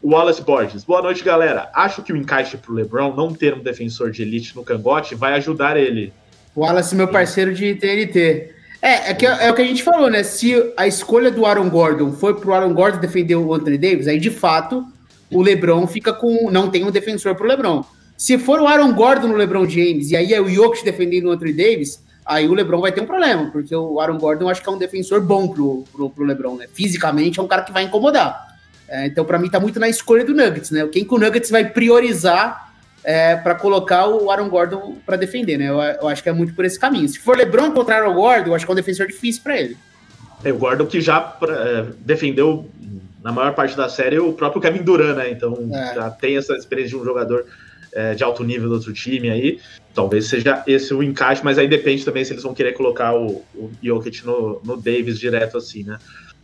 O Wallace Borges. Boa noite, galera. Acho que o encaixe pro LeBron não ter um defensor de elite no cangote vai ajudar ele. Wallace, meu parceiro de TNT. É, é, que, é o que a gente falou, né? Se a escolha do Aaron Gordon foi pro Aaron Gordon defender o Anthony Davis, aí de fato o LeBron fica com. Não tem um defensor pro LeBron. Se for o Aaron Gordon no LeBron James e aí é o Jokic defendendo o Anthony Davis, aí o LeBron vai ter um problema, porque o Aaron Gordon eu acho que é um defensor bom pro, pro, pro LeBron, né? Fisicamente é um cara que vai incomodar. É, então, para mim, tá muito na escolha do Nuggets, né? Quem que o Nuggets vai priorizar é, para colocar o Aaron Gordon para defender, né? Eu, eu, acho que é muito por esse caminho. Se for LeBron contra Aaron Gordon, eu acho que é um defensor difícil para ele. É, o Gordon que já é, defendeu na maior parte da série, o próprio Kevin Durant, né? Então é. já tem essa experiência de um jogador é, de alto nível do outro time aí. Talvez seja esse o encaixe, mas aí depende também se eles vão querer colocar o, o Jokic no, no Davis direto assim, né?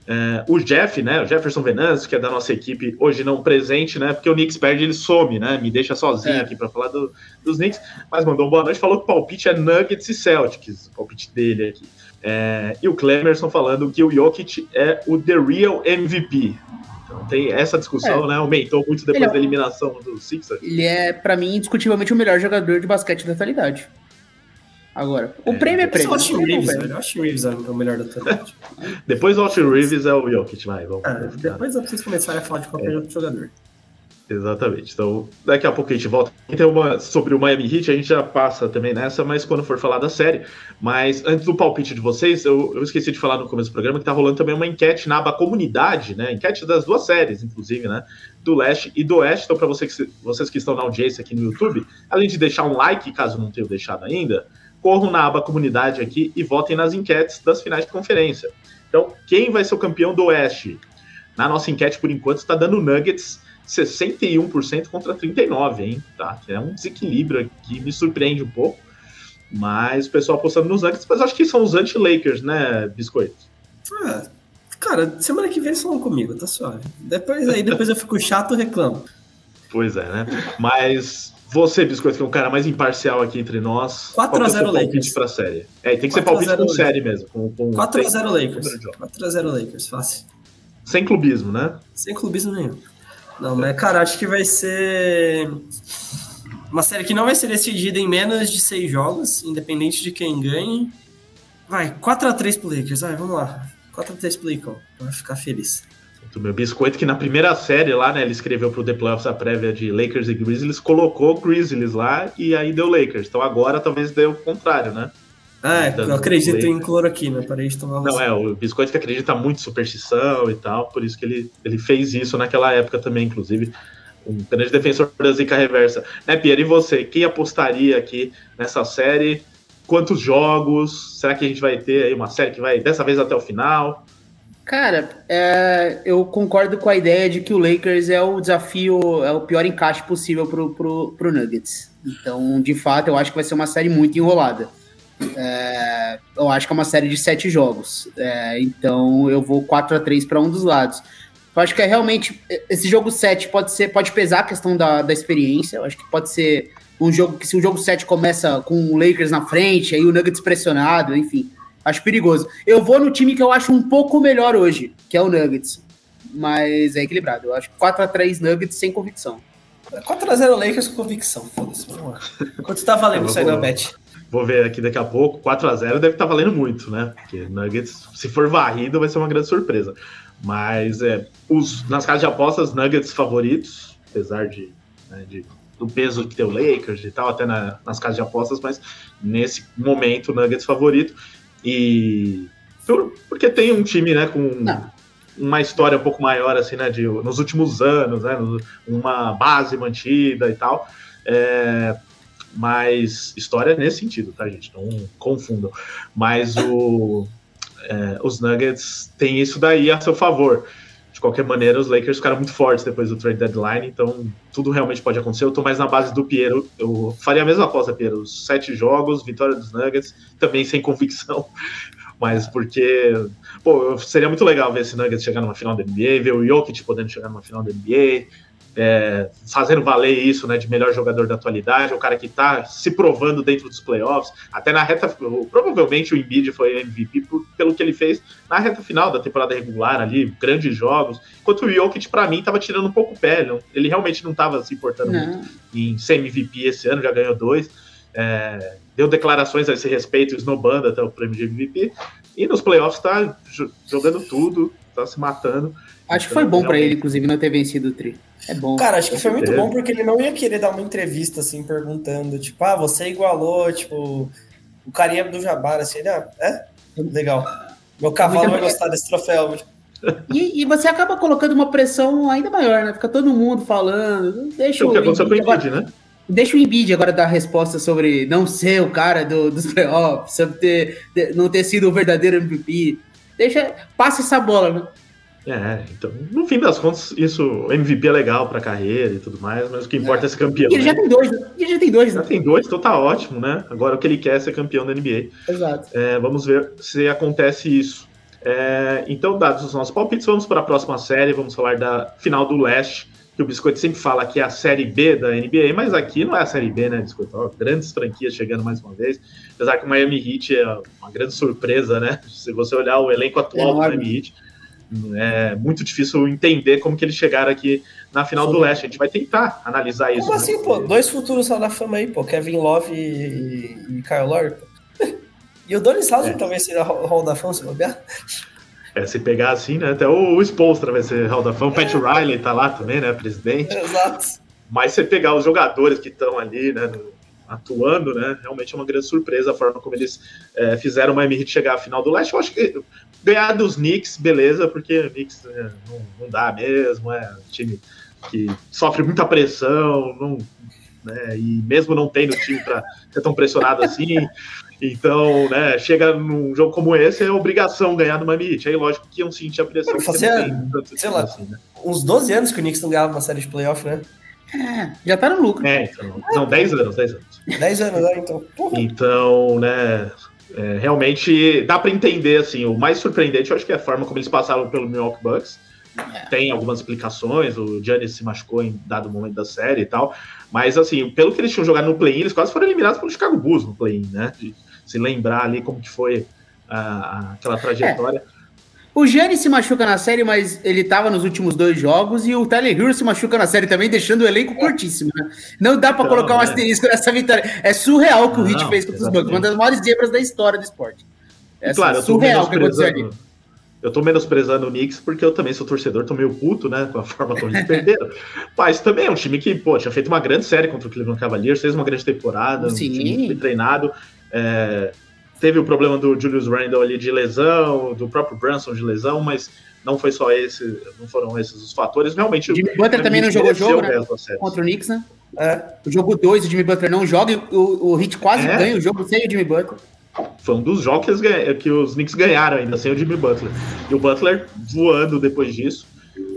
É, o Jeff, né? O Jefferson Venâncio, que é da nossa equipe, hoje não presente, né? Porque o Knicks perde, ele some, né? Me deixa sozinho é. aqui para falar do, dos Knicks. Mas mandou boa noite, falou que o palpite é Nuggets e Celtics, o palpite dele aqui. É, e o Clemerson falando que o Jokic é o The Real MVP. Então tem essa discussão, é. né? Aumentou muito depois é... da eliminação do Sixers. Ele é, para mim, indiscutivelmente o melhor jogador de basquete da atualidade. Agora, o é, prêmio é prêmio. O Austin Reeves, velho. O Austin Reeves é o melhor da atualidade. depois do Austin Reeves é o Jokic, vai. Vamos, é, depois vocês começarem a falar de qualquer outro jogador. Exatamente. Então, daqui a pouco a gente volta. Tem uma sobre o Miami Heat, a gente já passa também nessa, mas quando for falar da série. Mas antes do palpite de vocês, eu, eu esqueci de falar no começo do programa que tá rolando também uma enquete na aba comunidade, né? Enquete das duas séries, inclusive, né? Do leste e do oeste. Então, para vocês, vocês que estão na audiência aqui no YouTube, além de deixar um like, caso não tenham deixado ainda, corram na aba comunidade aqui e votem nas enquetes das finais de conferência. Então, quem vai ser o campeão do oeste? Na nossa enquete, por enquanto, está dando Nuggets 61% contra 39%, hein? Tá? É um desequilíbrio que me surpreende um pouco. Mas o pessoal apostando nos Nuggets, mas acho que são os anti-Lakers, né, Biscoito? Ah, cara, semana que vem eles falam comigo, tá suave. Depois aí, depois eu fico chato e reclamo. Pois é, né? Mas você, Biscoito, que é um cara mais imparcial aqui entre nós. 4x0 é Lakers. Pra série? É, tem que ser palpite com série mesmo. Com, com 4x0 Lakers. 4x0 Lakers, fácil. Sem clubismo, né? Sem clubismo nenhum. Não, mas, cara, acho que vai ser uma série que não vai ser decidida em menos de seis jogos, independente de quem ganhe. Vai, 4x3 pro Lakers, vai, vamos lá. 4x3 pro Lakers, pra ficar feliz. Do meu biscoito, que na primeira série lá, né, ele escreveu pro The Playoffs a prévia de Lakers e Grizzlies, colocou Grizzlies lá e aí deu Lakers. Então agora talvez dê o contrário, né? Ah, é, eu acredito em cloroquina, parei de tomar Não, é, o biscoito que acredita muito em superstição e tal, por isso que ele, ele fez isso naquela época também, inclusive. Um grande defensor da zica reversa. Né, Pierre, e você? Quem apostaria aqui nessa série? Quantos jogos? Será que a gente vai ter aí uma série que vai dessa vez até o final? Cara, é, eu concordo com a ideia de que o Lakers é o desafio, é o pior encaixe possível pro, pro, pro Nuggets. Então, de fato, eu acho que vai ser uma série muito enrolada. É, eu acho que é uma série de sete jogos. É, então, eu vou 4 a 3 para um dos lados. Eu acho que é realmente. Esse jogo 7 pode ser, pode pesar a questão da, da experiência. Eu acho que pode ser um jogo que, se o jogo 7 começa com o Lakers na frente, aí o Nuggets pressionado, enfim Acho perigoso. Eu vou no time que eu acho um pouco melhor hoje, que é o Nuggets. Mas é equilibrado. Eu acho 4x3 Nuggets sem convicção. 4x0 Lakers com convicção. Foda-se. Quanto tá valendo isso aí na bet? Vou ver aqui daqui a pouco. 4x0 deve estar tá valendo muito, né? Porque Nuggets, se for varrido, vai ser uma grande surpresa. Mas é, os, nas casas de apostas, Nuggets favoritos, apesar de, né, de do peso que tem o Lakers e tal, até na, nas casas de apostas, mas nesse momento, Nuggets favorito. E porque tem um time, né, com Não. uma história um pouco maior, assim, né, de, nos últimos anos, né, uma base mantida e tal. É, mas história nesse sentido, tá, gente? Não confundam. Mas o, é, os Nuggets têm isso daí a seu favor. De qualquer maneira, os Lakers ficaram muito fortes depois do trade deadline, então tudo realmente pode acontecer. Eu tô mais na base do Piero. Eu faria a mesma aposta, Piero. Sete jogos, vitória dos Nuggets, também sem convicção mas porque pô, seria muito legal ver esse Nuggets chegar numa final da NBA, ver o Jokic podendo chegar numa final da NBA, é, fazendo valer isso, né, de melhor jogador da atualidade, o cara que está se provando dentro dos playoffs, até na reta, provavelmente o Embiid foi MVP por, pelo que ele fez na reta final da temporada regular ali, grandes jogos, enquanto o Jokic para mim estava tirando um pouco o pé, não, ele realmente não estava se importando não. muito em ser MVP esse ano, já ganhou dois, é, deu declarações a esse respeito, esnobando até o prêmio de MVP, e nos playoffs está jogando tudo, está se matando. Acho que foi bom para ele, inclusive, não ter vencido o Tri. É bom. Cara, acho que foi muito bom porque ele não ia querer dar uma entrevista assim, perguntando, tipo, ah, você igualou, tipo, o carinha do Jabara, assim, ele, ah, é? Legal. Meu cavalo vai gostar desse troféu. E, e, você acaba colocando uma pressão ainda maior, né? Fica todo mundo falando. Deixa o que aconteceu com o Embiid, né? Deixa o Embiid agora dar a resposta sobre não ser o cara do, dos playoffs, sobre ter, não ter sido o verdadeiro MVP. Deixa, passa essa bola, né? É, então, no fim das contas, isso, MVP é legal pra carreira e tudo mais, mas o que importa é, é ser campeão. E ele né? já tem dois, né? ele já tem dois, né? Já tem dois, então tá ótimo, né? Agora o que ele quer é ser campeão da NBA. Exato. É, vamos ver se acontece isso. É, então, dados os nossos palpites, vamos para a próxima série, vamos falar da final do leste, que o Biscoito sempre fala que é a série B da NBA, mas aqui não é a série B, né, Biscoito? Ó, grandes franquias chegando mais uma vez. Apesar que o Miami Heat é uma grande surpresa, né? Se você olhar o elenco atual do Miami Heat é muito difícil entender como que eles chegaram aqui na final Sim. do leste. A gente vai tentar analisar isso. Como assim, pô? Dois futuros só da fama aí, pô. Kevin Love e, e Kyle Lowry. E o Donis Hausman é. talvez seja Hall da Fama, se bobear. É, se pegar assim, né? Até o, o Spolstra vai ser Hall da Fama. O Pat é. Riley tá lá também, né? Presidente. Exato. Mas você pegar os jogadores que estão ali, né? No, atuando, né? Realmente é uma grande surpresa a forma como eles é, fizeram o Miami Heat chegar à final do leste. Eu acho que ganhar dos Knicks, beleza, porque o Knicks é, não, não, dá mesmo, é um time que sofre muita pressão, não, né? E mesmo não tendo time para ser tão pressionado assim. Então, né, chega num jogo como esse, é obrigação ganhar no Miami Heat. Aí, lógico que iam sentir a pressão. Fazia, sei lá, assim, né? uns 12 anos que o Knicks não ganhava uma série de playoff, né? É, já tá no lucro. É, então, não, 10 anos, 10 anos. 10 anos, né, então. Porra. Então, né, é, realmente dá para entender, assim, o mais surpreendente eu acho que é a forma como eles passaram pelo Milwaukee Bucks. É. Tem algumas explicações, o Giannis se machucou em dado momento da série e tal, mas assim, pelo que eles tinham jogado no play-in, eles quase foram eliminados pelo Chicago Bulls no play-in, né? De se lembrar ali como que foi a, aquela trajetória. É. O Giannis se machuca na série, mas ele estava nos últimos dois jogos, e o Tyler Hero se machuca na série também, deixando o elenco curtíssimo, né? Não dá para então, colocar um é. asterisco nessa vitória. É surreal o que o Heat fez contra os Bucks, uma das maiores zebras da história do esporte. É claro, surreal o que aconteceu ali. Eu tô menosprezando o Knicks porque eu também sou torcedor, tô meio puto, né, com a forma como eles perderam. Mas também é um time que, pô, tinha feito uma grande série contra o Cleveland Cavaliers, fez uma grande temporada, Sim. um time treinado. É, teve o problema do Julius Randle ali de lesão, do próprio Brunson de lesão, mas não foi só esse, não foram esses os fatores. Realmente, o Jimmy Butler também não jogou jogo né? contra o Knicks, né? É. O jogo 2, o Jimmy Butler não joga, o, o Hit quase é. ganha o jogo sem o Jimmy Butler. foi um dos jogos que os, Knicks ganharam ainda, sem o Jimmy Butler. E o Butler voando depois disso.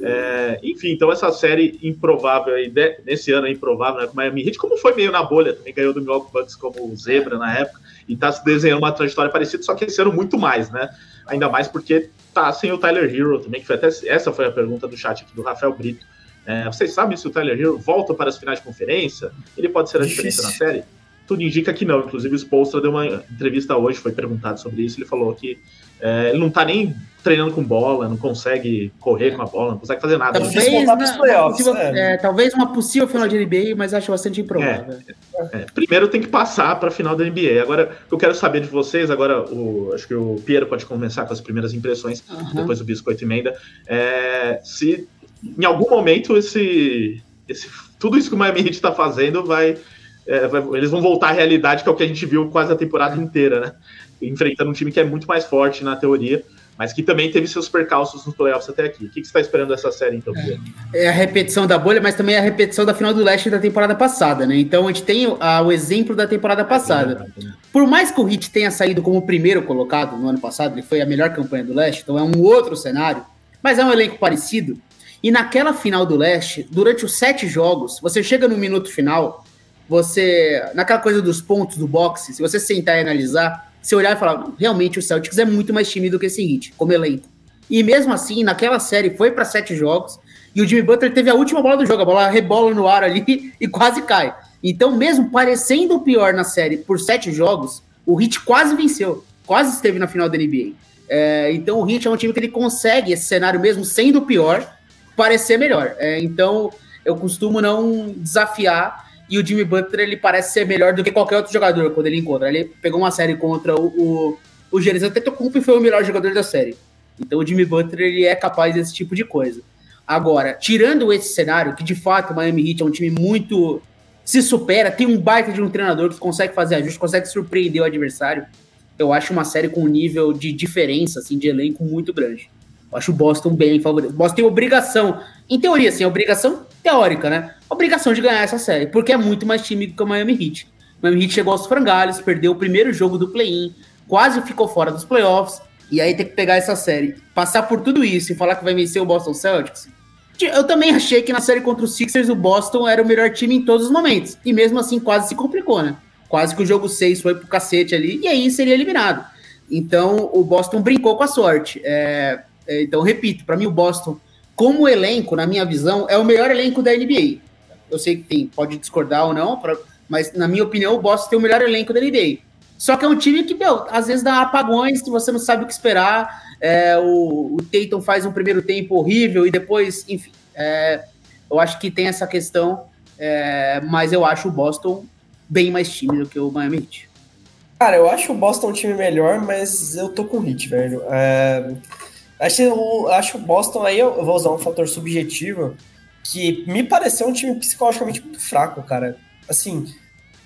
É, enfim, então essa série improvável aí, nesse ano é improvável, né, com o Miami Heat, como foi meio na bolha, também ganhou do Milwaukee Bucks como zebra na época, e tá se desenhando uma trajetória parecida, só que esse ano muito mais, né? Ainda mais porque tá sem o Tyler Hero também, que foi até essa foi a pergunta do chat aqui do Rafael Brito. É, vocês sabem se o Tyler Hero volta para as finais de conferência? Ele pode ser a diferença na série? Tudo indica que não. Inclusive, o Spolstra deu uma entrevista hoje, foi perguntado sobre isso. Ele falou que é, ele não tá nem treinando com bola, não consegue correr com a bola, não consegue fazer nada. Talvez, na, playoffs, possível, é. É, talvez uma possível final de NBA, mas acho bastante improvável. É, é, primeiro tem que passar para a final da NBA. Agora, eu quero saber de vocês, agora o, acho que o Piero pode começar com as primeiras impressões, uhum. depois o Biscoito emenda. É, se em algum momento esse, esse tudo isso que o Miami Heat está fazendo vai, vai, eles vão voltar à realidade que é o que a gente viu quase a temporada inteira, né? Enfrentando um time que é muito mais forte na teoria mas que também teve seus percalços nos playoffs até aqui. O que, que você está esperando dessa série, então, É, é a repetição da bolha, mas também é a repetição da final do leste da temporada passada, né? Então a gente tem o, exemplo da temporada passada. É Por mais que o Heat tenha saído como primeiro colocado no ano passado, ele foi a melhor campanha do leste, então é um outro cenário, mas é um elenco parecido. E naquela final do leste, durante os sete jogos, você chega no minuto final, você. Naquela coisa dos pontos do boxe, se você sentar e analisar, você olhar e falar, realmente o Celtics é muito mais time do que esse Heat, como elenco. E mesmo assim, naquela série foi para sete jogos e o Jimmy Butler teve a última bola do jogo, a bola rebola no ar ali e quase cai. Então, mesmo parecendo o pior na série por sete jogos, o Heat quase venceu, quase esteve na final da NBA. É, então, o Heat é um time que ele consegue esse cenário mesmo sendo o pior, parecer melhor. É, então, eu costumo não desafiar e o Jimmy Butler, ele parece ser melhor do que qualquer outro jogador quando ele encontra. Ele pegou uma série contra o, o, o Antetokounmpo e foi o melhor jogador da série. Então o Jimmy Butler, ele é capaz desse tipo de coisa. Agora, tirando esse cenário, que de fato o Miami Heat é um time muito... se supera, tem um baita de um treinador que consegue fazer ajuste, consegue surpreender o adversário. Eu acho uma série com um nível de diferença, assim, de elenco muito grande. Eu acho o Boston bem favorito. O Boston tem obrigação, em teoria, assim, obrigação teórica, né? Obrigação de ganhar essa série, porque é muito mais time que o Miami Heat. O Miami Heat chegou aos frangalhos, perdeu o primeiro jogo do play-in, quase ficou fora dos playoffs, e aí tem que pegar essa série, passar por tudo isso e falar que vai vencer o Boston Celtics. Eu também achei que na série contra os Sixers o Boston era o melhor time em todos os momentos, e mesmo assim quase se complicou, né? Quase que o jogo 6 foi pro cacete ali, e aí seria eliminado. Então o Boston brincou com a sorte. É, é, então, repito, para mim o Boston como elenco, na minha visão, é o melhor elenco da NBA. Eu sei que tem, pode discordar ou não, pra, mas na minha opinião, o Boston tem o melhor elenco da NBA. Só que é um time que, meu, às vezes dá apagões que você não sabe o que esperar. É, o, o Tatum faz um primeiro tempo horrível e depois, enfim. É, eu acho que tem essa questão, é, mas eu acho o Boston bem mais time do que o Miami Heat. Cara, eu acho o Boston um time melhor, mas eu tô com o Heat, velho. É, Acho, acho o Boston aí, eu vou usar um fator subjetivo, que me pareceu um time psicologicamente muito fraco, cara. Assim,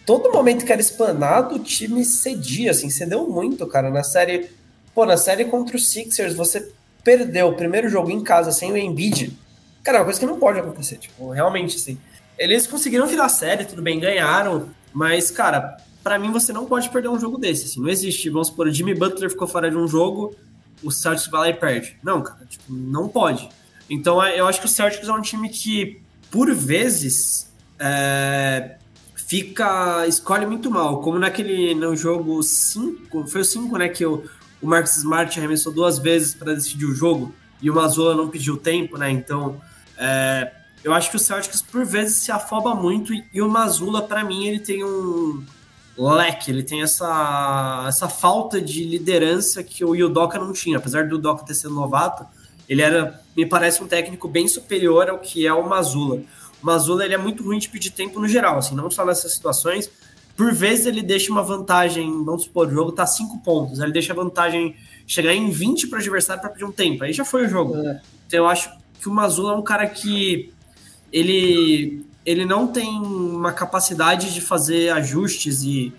todo momento que era explanado, o time cedia, assim, cedeu muito, cara. Na série, pô, na série contra os Sixers, você perdeu o primeiro jogo em casa sem o Embiid. Cara, é uma coisa que não pode acontecer, tipo, realmente, assim. Eles conseguiram virar a série, tudo bem, ganharam, mas, cara, para mim você não pode perder um jogo desse, assim, não existe. Vamos supor, o Jimmy Butler ficou fora de um jogo, o Celtics vai lá e perde. Não, cara, tipo, não pode. Então é, eu acho que o Celtics é um time que, por vezes, é, fica. escolhe muito mal. Como naquele no jogo 5, foi o 5, né? Que o, o Marcus Smart arremessou duas vezes para decidir o jogo e o Mazzola não pediu tempo, né? Então. É, eu acho que o Celtics por vezes se afoba muito e, e o Mazula, para mim, ele tem um, leque, ele tem essa, essa falta de liderança que o Yudoka não tinha. Apesar do Yudoka ter sido novato, ele era, me parece, um técnico bem superior ao que é o Mazula. O Mazula ele é muito ruim de pedir tempo no geral, assim, não só nessas situações. Por vezes ele deixa uma vantagem, vamos supor, o jogo tá 5 pontos, ele deixa a vantagem chegar em 20 para o adversário para pedir um tempo, aí já foi o jogo. É. Então eu acho que o Mazula é um cara que ele ele não tem uma capacidade de fazer ajustes e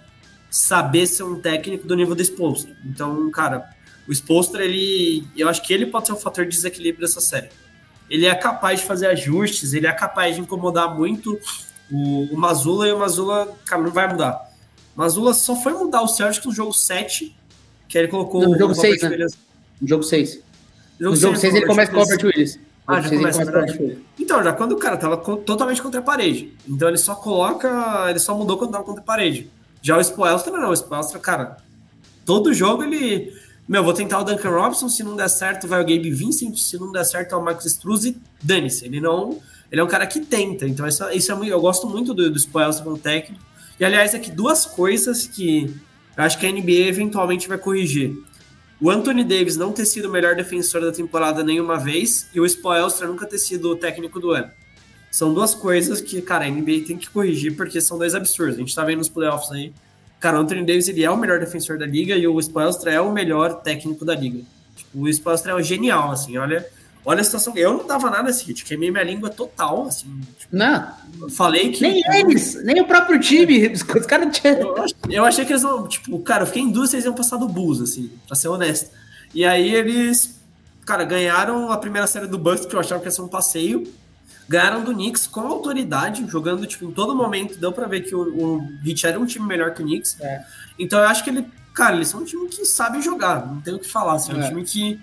saber ser um técnico do nível do exposto. Então, cara, o exposto, ele, eu acho que ele pode ser um fator de desequilíbrio dessa série. Ele é capaz de fazer ajustes, ele é capaz de incomodar muito o, o Mazula e o Mazula, cara, não vai mudar. Mazula só foi mudar o Celtics no jogo 7, que ele colocou No jogo o Robert 6, né? Williams. No jogo 6. No jogo 6 ele começa com o Williams. Robert Willis. Ah, já começa, Willis. Então, já quando o cara tava totalmente contra a parede. Então ele só coloca. Ele só mudou quando tava contra a parede. Já o Spoelstra não, o Spoelstra, cara, todo jogo ele. Meu, vou tentar o Duncan Robinson, se não der certo, vai o Gabe Vincent, se não der certo, é o Max Struz e dane-se. Ele não. Ele é um cara que tenta. Então, isso, isso é muito. Eu gosto muito do, do Spoelstra como técnico. E aliás, aqui duas coisas que eu acho que a NBA eventualmente vai corrigir. O Anthony Davis não ter sido o melhor defensor da temporada nenhuma vez e o Spoelstra nunca ter sido o técnico do ano. São duas coisas que, cara, a NBA tem que corrigir porque são dois absurdos. A gente tá vendo nos playoffs aí. Cara, o Anthony Davis ele é o melhor defensor da liga e o Spoelstra é o melhor técnico da liga. Tipo, o Spoelstra é um genial, assim, olha, olha a situação. Eu não dava nada nesse hit, queimei minha língua total, assim. Tipo, Não, falei que. nem eles, nem o próprio time. Os caras não tinham. Eu, eu achei que eles não. Tipo, cara, eu fiquei em dúvida eles iam passar do Bulls, assim, pra ser honesto. E aí eles, cara, ganharam a primeira série do Bucks, que eu achava que ia ser um passeio. Ganharam do Knicks com autoridade, jogando, tipo, em todo momento. Deu pra ver que o, o Heat era um time melhor que o Knicks. É. Então eu acho que ele, cara, eles são um time que sabe jogar, não tem o que falar. Assim, é um É. time que,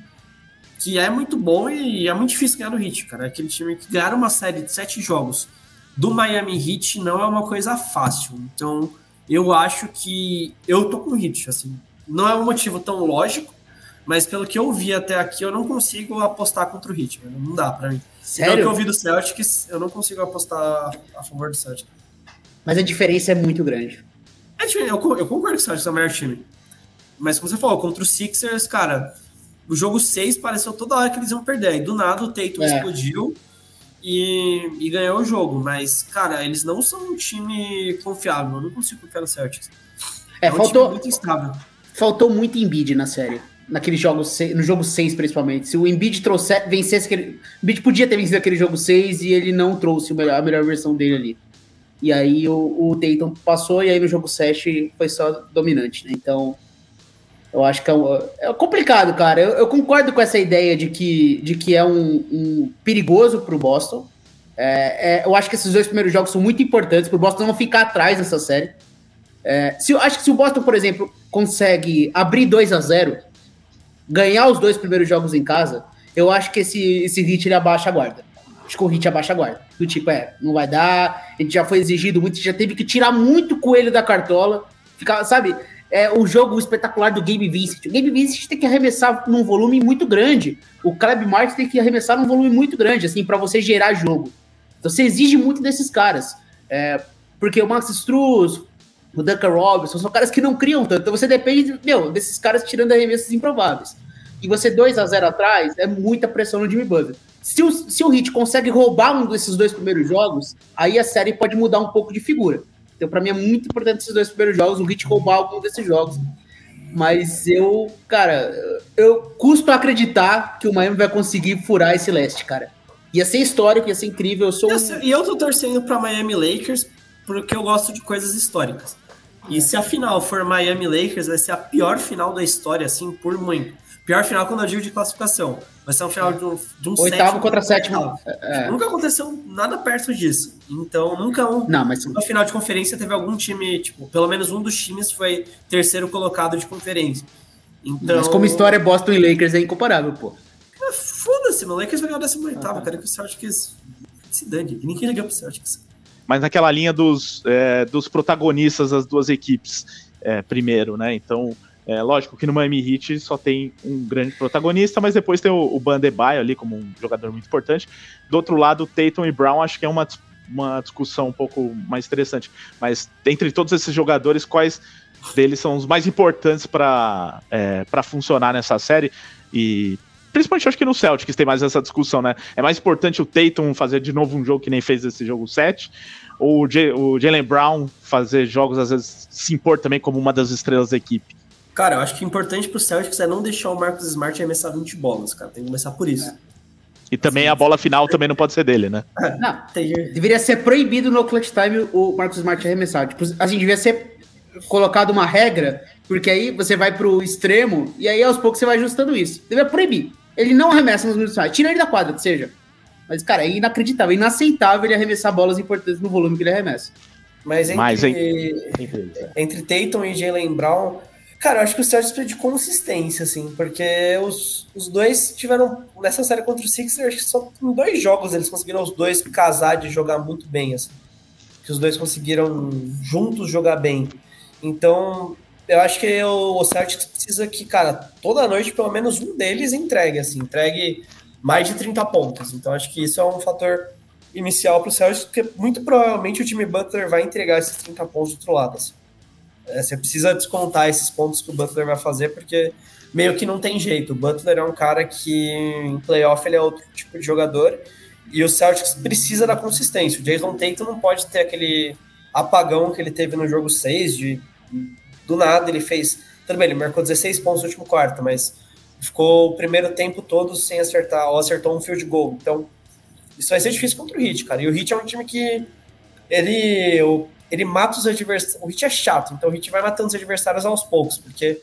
que é muito bom e é muito difícil ganhar do Heat, cara. É aquele time que ganhar uma série de sete jogos do Miami Heat não é uma coisa fácil. Então, eu acho que eu tô com o Heat, assim. Não é um motivo tão lógico, mas pelo que eu vi até aqui, eu não consigo apostar contra o Heat. velho. Não dá pra mim. Pelo que eu Sério? vi do Celtics, eu não consigo apostar a favor do Celtics. Mas a diferença é muito grande. É, eu, eu concordo que o Celtics é o melhor time. Mas como você falou, contra os Sixers, cara, o jogo 6 pareceu toda hora que eles iam perder. E do nada o Tatum É. explodiu e, e ganhou o jogo. Mas, cara, eles não são um time confiável. Eu não consigo confiar no Celtics. É, um faltou, muito instável. faltou muito Embiid na série. Naquele jogo, no jogo 6, principalmente. Se o Embiid trouxer, vencesse aquele. O Embiid podia ter vencido aquele jogo 6 e ele não trouxe melhor- a melhor versão dele ali. E aí o, o passou, e aí no jogo 7 foi só dominante, né? Então. Eu acho que é, um- é complicado, cara. Eu, eu concordo com essa ideia de que, de que é um, um perigoso pro Boston. É, é, eu acho que esses dois primeiros jogos são muito importantes pro Boston não ficar atrás nessa série. É, se, acho que se o Boston, por exemplo, consegue abrir 2 a 0 ganhar os dois primeiros jogos em casa, eu acho que esse, esse hit ele abaixa a guarda. Acho que o hit abaixa a guarda. Do tipo, é, não vai dar, gente já foi exigido muito, já teve que tirar muito coelho da cartola. Ficar, sabe, é o jogo espetacular do Gabe Vincent. O Gabe Vincent tem que arremessar num volume muito grande. O Caleb Martin tem que arremessar num volume muito grande, assim, para você gerar jogo. Então você exige muito desses caras. É, porque o Max Struz, o Duncan Robinson, são caras que não criam tanto. Então você depende, meu, desses caras tirando arremessos improváveis. E você 2 a 0 atrás, é muita pressão no Jimmy Butler. Se o, se o Heat consegue roubar um desses dois primeiros jogos, aí a série pode mudar um pouco de figura. Então, pra mim, é muito importante esses dois primeiros jogos, o Heat roubar algum desses jogos. Mas eu, cara, eu custo acreditar que o Miami vai conseguir furar esse leste, cara. Ia ser histórico, ia ser incrível. Eu sou E um... eu- E eu tô torcendo pra Miami Lakers porque eu gosto de coisas históricas. E se a final for Miami Lakers, vai ser a pior final da história, assim, por muito. Pior final quando eu digo de classificação. Vai ser um final de um, de um Oitavo sétimo contra sétimo. oitavo. É. Nunca aconteceu nada perto disso. Então, nunca um, Não, mas no final de conferência teve algum time, tipo, pelo menos um dos times foi terceiro colocado de conferência. Então, Mas como história, Boston e Lakers é incomparável, pô. Ah, Foda-se, meu. Lakers vai ganhar o 18 º Quero que o Celtics se dane. Ninguém liga pro Celtics. mas naquela linha dos, é, dos protagonistas das duas equipes é, primeiro, né? Então, é lógico que no Miami Heat só tem um grande protagonista, mas depois tem o, o Bandebaio ali como um jogador muito importante. Do outro lado, Tatum e Brown, acho que é uma, uma discussão um pouco mais interessante. Mas entre todos esses jogadores, quais deles são os mais importantes para é, funcionar nessa série? E principalmente acho que no Celtics tem mais essa discussão, né? É mais importante o Tatum fazer de novo um jogo que nem fez esse jogo 7, ou o Jalen Brown fazer jogos, às vezes, se impor também como uma das estrelas da equipe. Cara, eu acho que o importante pro Celtics é não deixar o Marcus Smart arremessar 20 bolas, cara. Tem que começar por isso. E também a bola final também não pode ser dele, né? Não, Tem- deveria ser proibido no clutch time o Marcos Smart arremessar. Tipo, assim, devia ser colocado uma regra, porque aí você vai pro extremo e aí aos poucos você vai ajustando isso. Deveria proibir. Ele não arremessa nos minutos finais. Tira ele da quadra, que seja. Mas, cara, é inacreditável, é inaceitável ele arremessar bolas importantes no volume que ele arremessa. Mas entre, Mais, hein? entre Tatum e Jalen Brown, cara, eu acho que o Celtics precisa de consistência, assim, porque os, os dois tiveram, nessa série contra o Sixers, acho que só em dois jogos eles conseguiram os dois casar de jogar muito bem, assim. Que os dois conseguiram juntos jogar bem. Então, eu acho que o, Celtics precisa que, cara, toda noite pelo menos um deles entregue, assim, entregue mais de 30 pontos. Então, acho que isso é um fator inicial para o Celtics, porque muito provavelmente o time Butler vai entregar esses 30 pontos do outro lado. Assim. É, você precisa descontar esses pontos que o Butler vai fazer, porque meio que não tem jeito. O Butler é um cara que em playoff ele é outro tipo de jogador e o Celtics precisa da consistência. O Jason Tatum não pode ter aquele apagão que ele teve no jogo 6, de do nada ele fez. Tudo bem, ele marcou 16 pontos no último quarto, mas ficou o primeiro tempo todo sem acertar, ou acertou um field goal. Então, isso vai ser difícil contra o Heat, cara. E o Heat é um time que ele, ele mata os adversários. O Heat é chato, então o Heat vai matando os adversários aos poucos, porque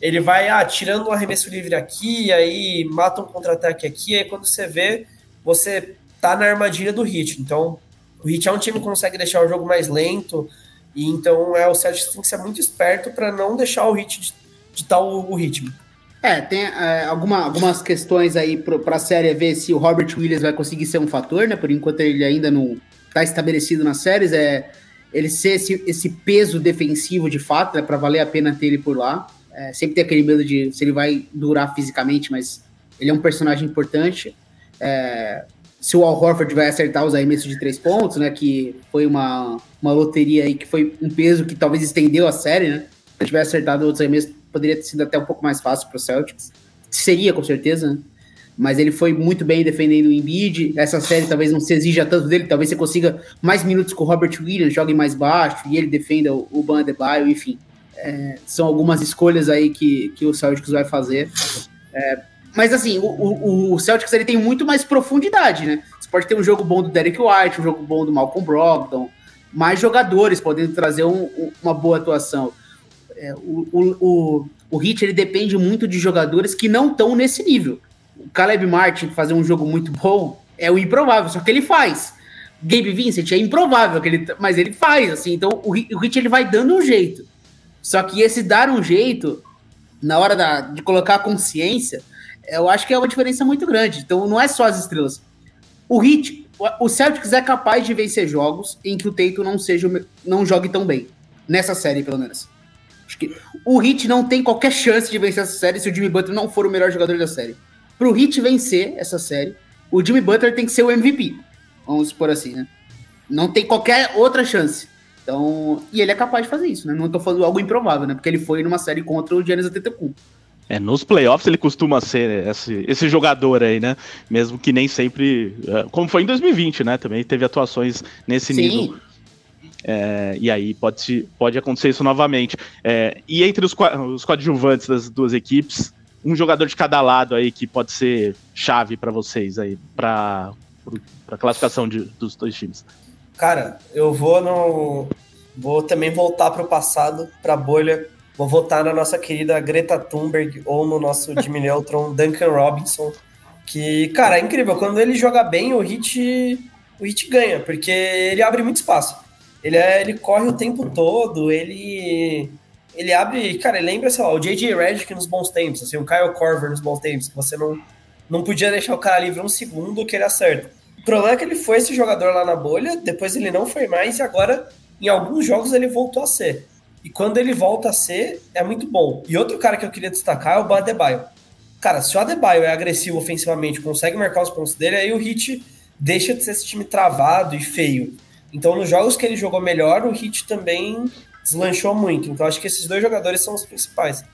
ele vai ah, tirando um arremesso livre aqui, aí mata um contra-ataque aqui, aí quando você vê, você tá na armadilha do Heat. Então, o Heat é um time que consegue deixar o jogo mais lento, e então é o Celtics tem que ser muito esperto para não deixar o de, de tal o, o ritmo. É, tem é, alguma, algumas questões aí para a série ver se o Robert Williams vai conseguir ser um fator, né? Por enquanto ele ainda não está estabelecido nas séries, é ele ser esse, esse peso defensivo de fato, né, para valer a pena ter ele por lá. É, sempre tem aquele medo de se ele vai durar fisicamente, mas ele é um personagem importante. É, se o Al Horford vai acertar os arremessos de três pontos, né? Que foi uma, uma loteria aí que foi um peso que talvez estendeu a série, né? Se ele tivesse acertado outros arremessos poderia ter sido até um pouco mais fácil para o Celtics. Seria, com certeza, né? Mas ele foi muito bem defendendo o Embiid. Essa série talvez não se exija tanto dele, talvez você consiga mais minutos com o Robert Williams, jogue mais baixo e ele defenda o, o Ban Adebayo, enfim. É, são algumas escolhas aí que, que o Celtics vai fazer. É, mas assim, o, o, o, Celtics ele tem muito mais profundidade, né? Você pode ter um jogo bom do Derek White, um jogo bom do Malcolm Brogdon, mais jogadores podendo trazer um, um, uma boa atuação é, o, o, o Hit ele depende muito de jogadores que não estão nesse nível. O Caleb Martin fazer um jogo muito bom é o improvável, só que ele faz. Gabe Vincent é improvável, que ele, mas ele faz, assim. Então o, o Hit ele vai dando um jeito. Só que esse dar um jeito, na hora da, de colocar a consciência, eu acho que é uma diferença muito grande. Então não é só as estrelas. O Hit, o Celtics é capaz de vencer jogos em que o Teito não seja não jogue tão bem. Nessa série, pelo menos. Acho que o Heat não tem qualquer chance de vencer essa série se o Jimmy Butler não for o melhor jogador da série. Pro Heat vencer essa série, o Jimmy Butler tem que ser o MVP. Vamos supor assim, né? Não tem qualquer outra chance. Então, e ele é capaz de fazer isso, né? Não tô falando algo improvável, né? Porque ele foi numa série contra o Giannis Antetokounmpo. É, nos playoffs ele costuma ser esse, esse jogador aí, né? Mesmo que nem sempre. É, como foi em 2020, né? Também teve atuações nesse Sim. nível. É, e aí pode, pode acontecer isso novamente. É, e entre os, os coadjuvantes das duas equipes, um jogador de cada lado aí que pode ser chave para vocês aí, para a classificação de, dos dois times. Cara, eu vou no. Vou também voltar para o passado, para a bolha. Vou votar na nossa querida Greta Thunberg ou no nosso Jimmy Neutron, Duncan Robinson. Que, cara, é incrível. Quando ele joga bem, o Hit, o Hit ganha, porque ele abre muito espaço. Ele, é, ele corre o tempo todo, ele ele abre, cara, ele lembra, sei lá, o J.J. Redick nos bons tempos, assim, o Kyle Korver nos bons tempos, que você não, não podia deixar o cara livre um segundo que ele acerta. O problema é que ele foi esse jogador lá na bolha, depois ele não foi mais, e agora, em alguns jogos, ele voltou a ser. E quando ele volta a ser, é muito bom. E outro cara que eu queria destacar é o Adebayo. Cara, se o Adebayo é agressivo ofensivamente, consegue marcar os pontos dele, aí o Hit deixa de ser esse time travado e feio. Então, nos jogos que ele jogou melhor, o Hit também deslanchou muito. Então, acho que esses dois jogadores são os principais.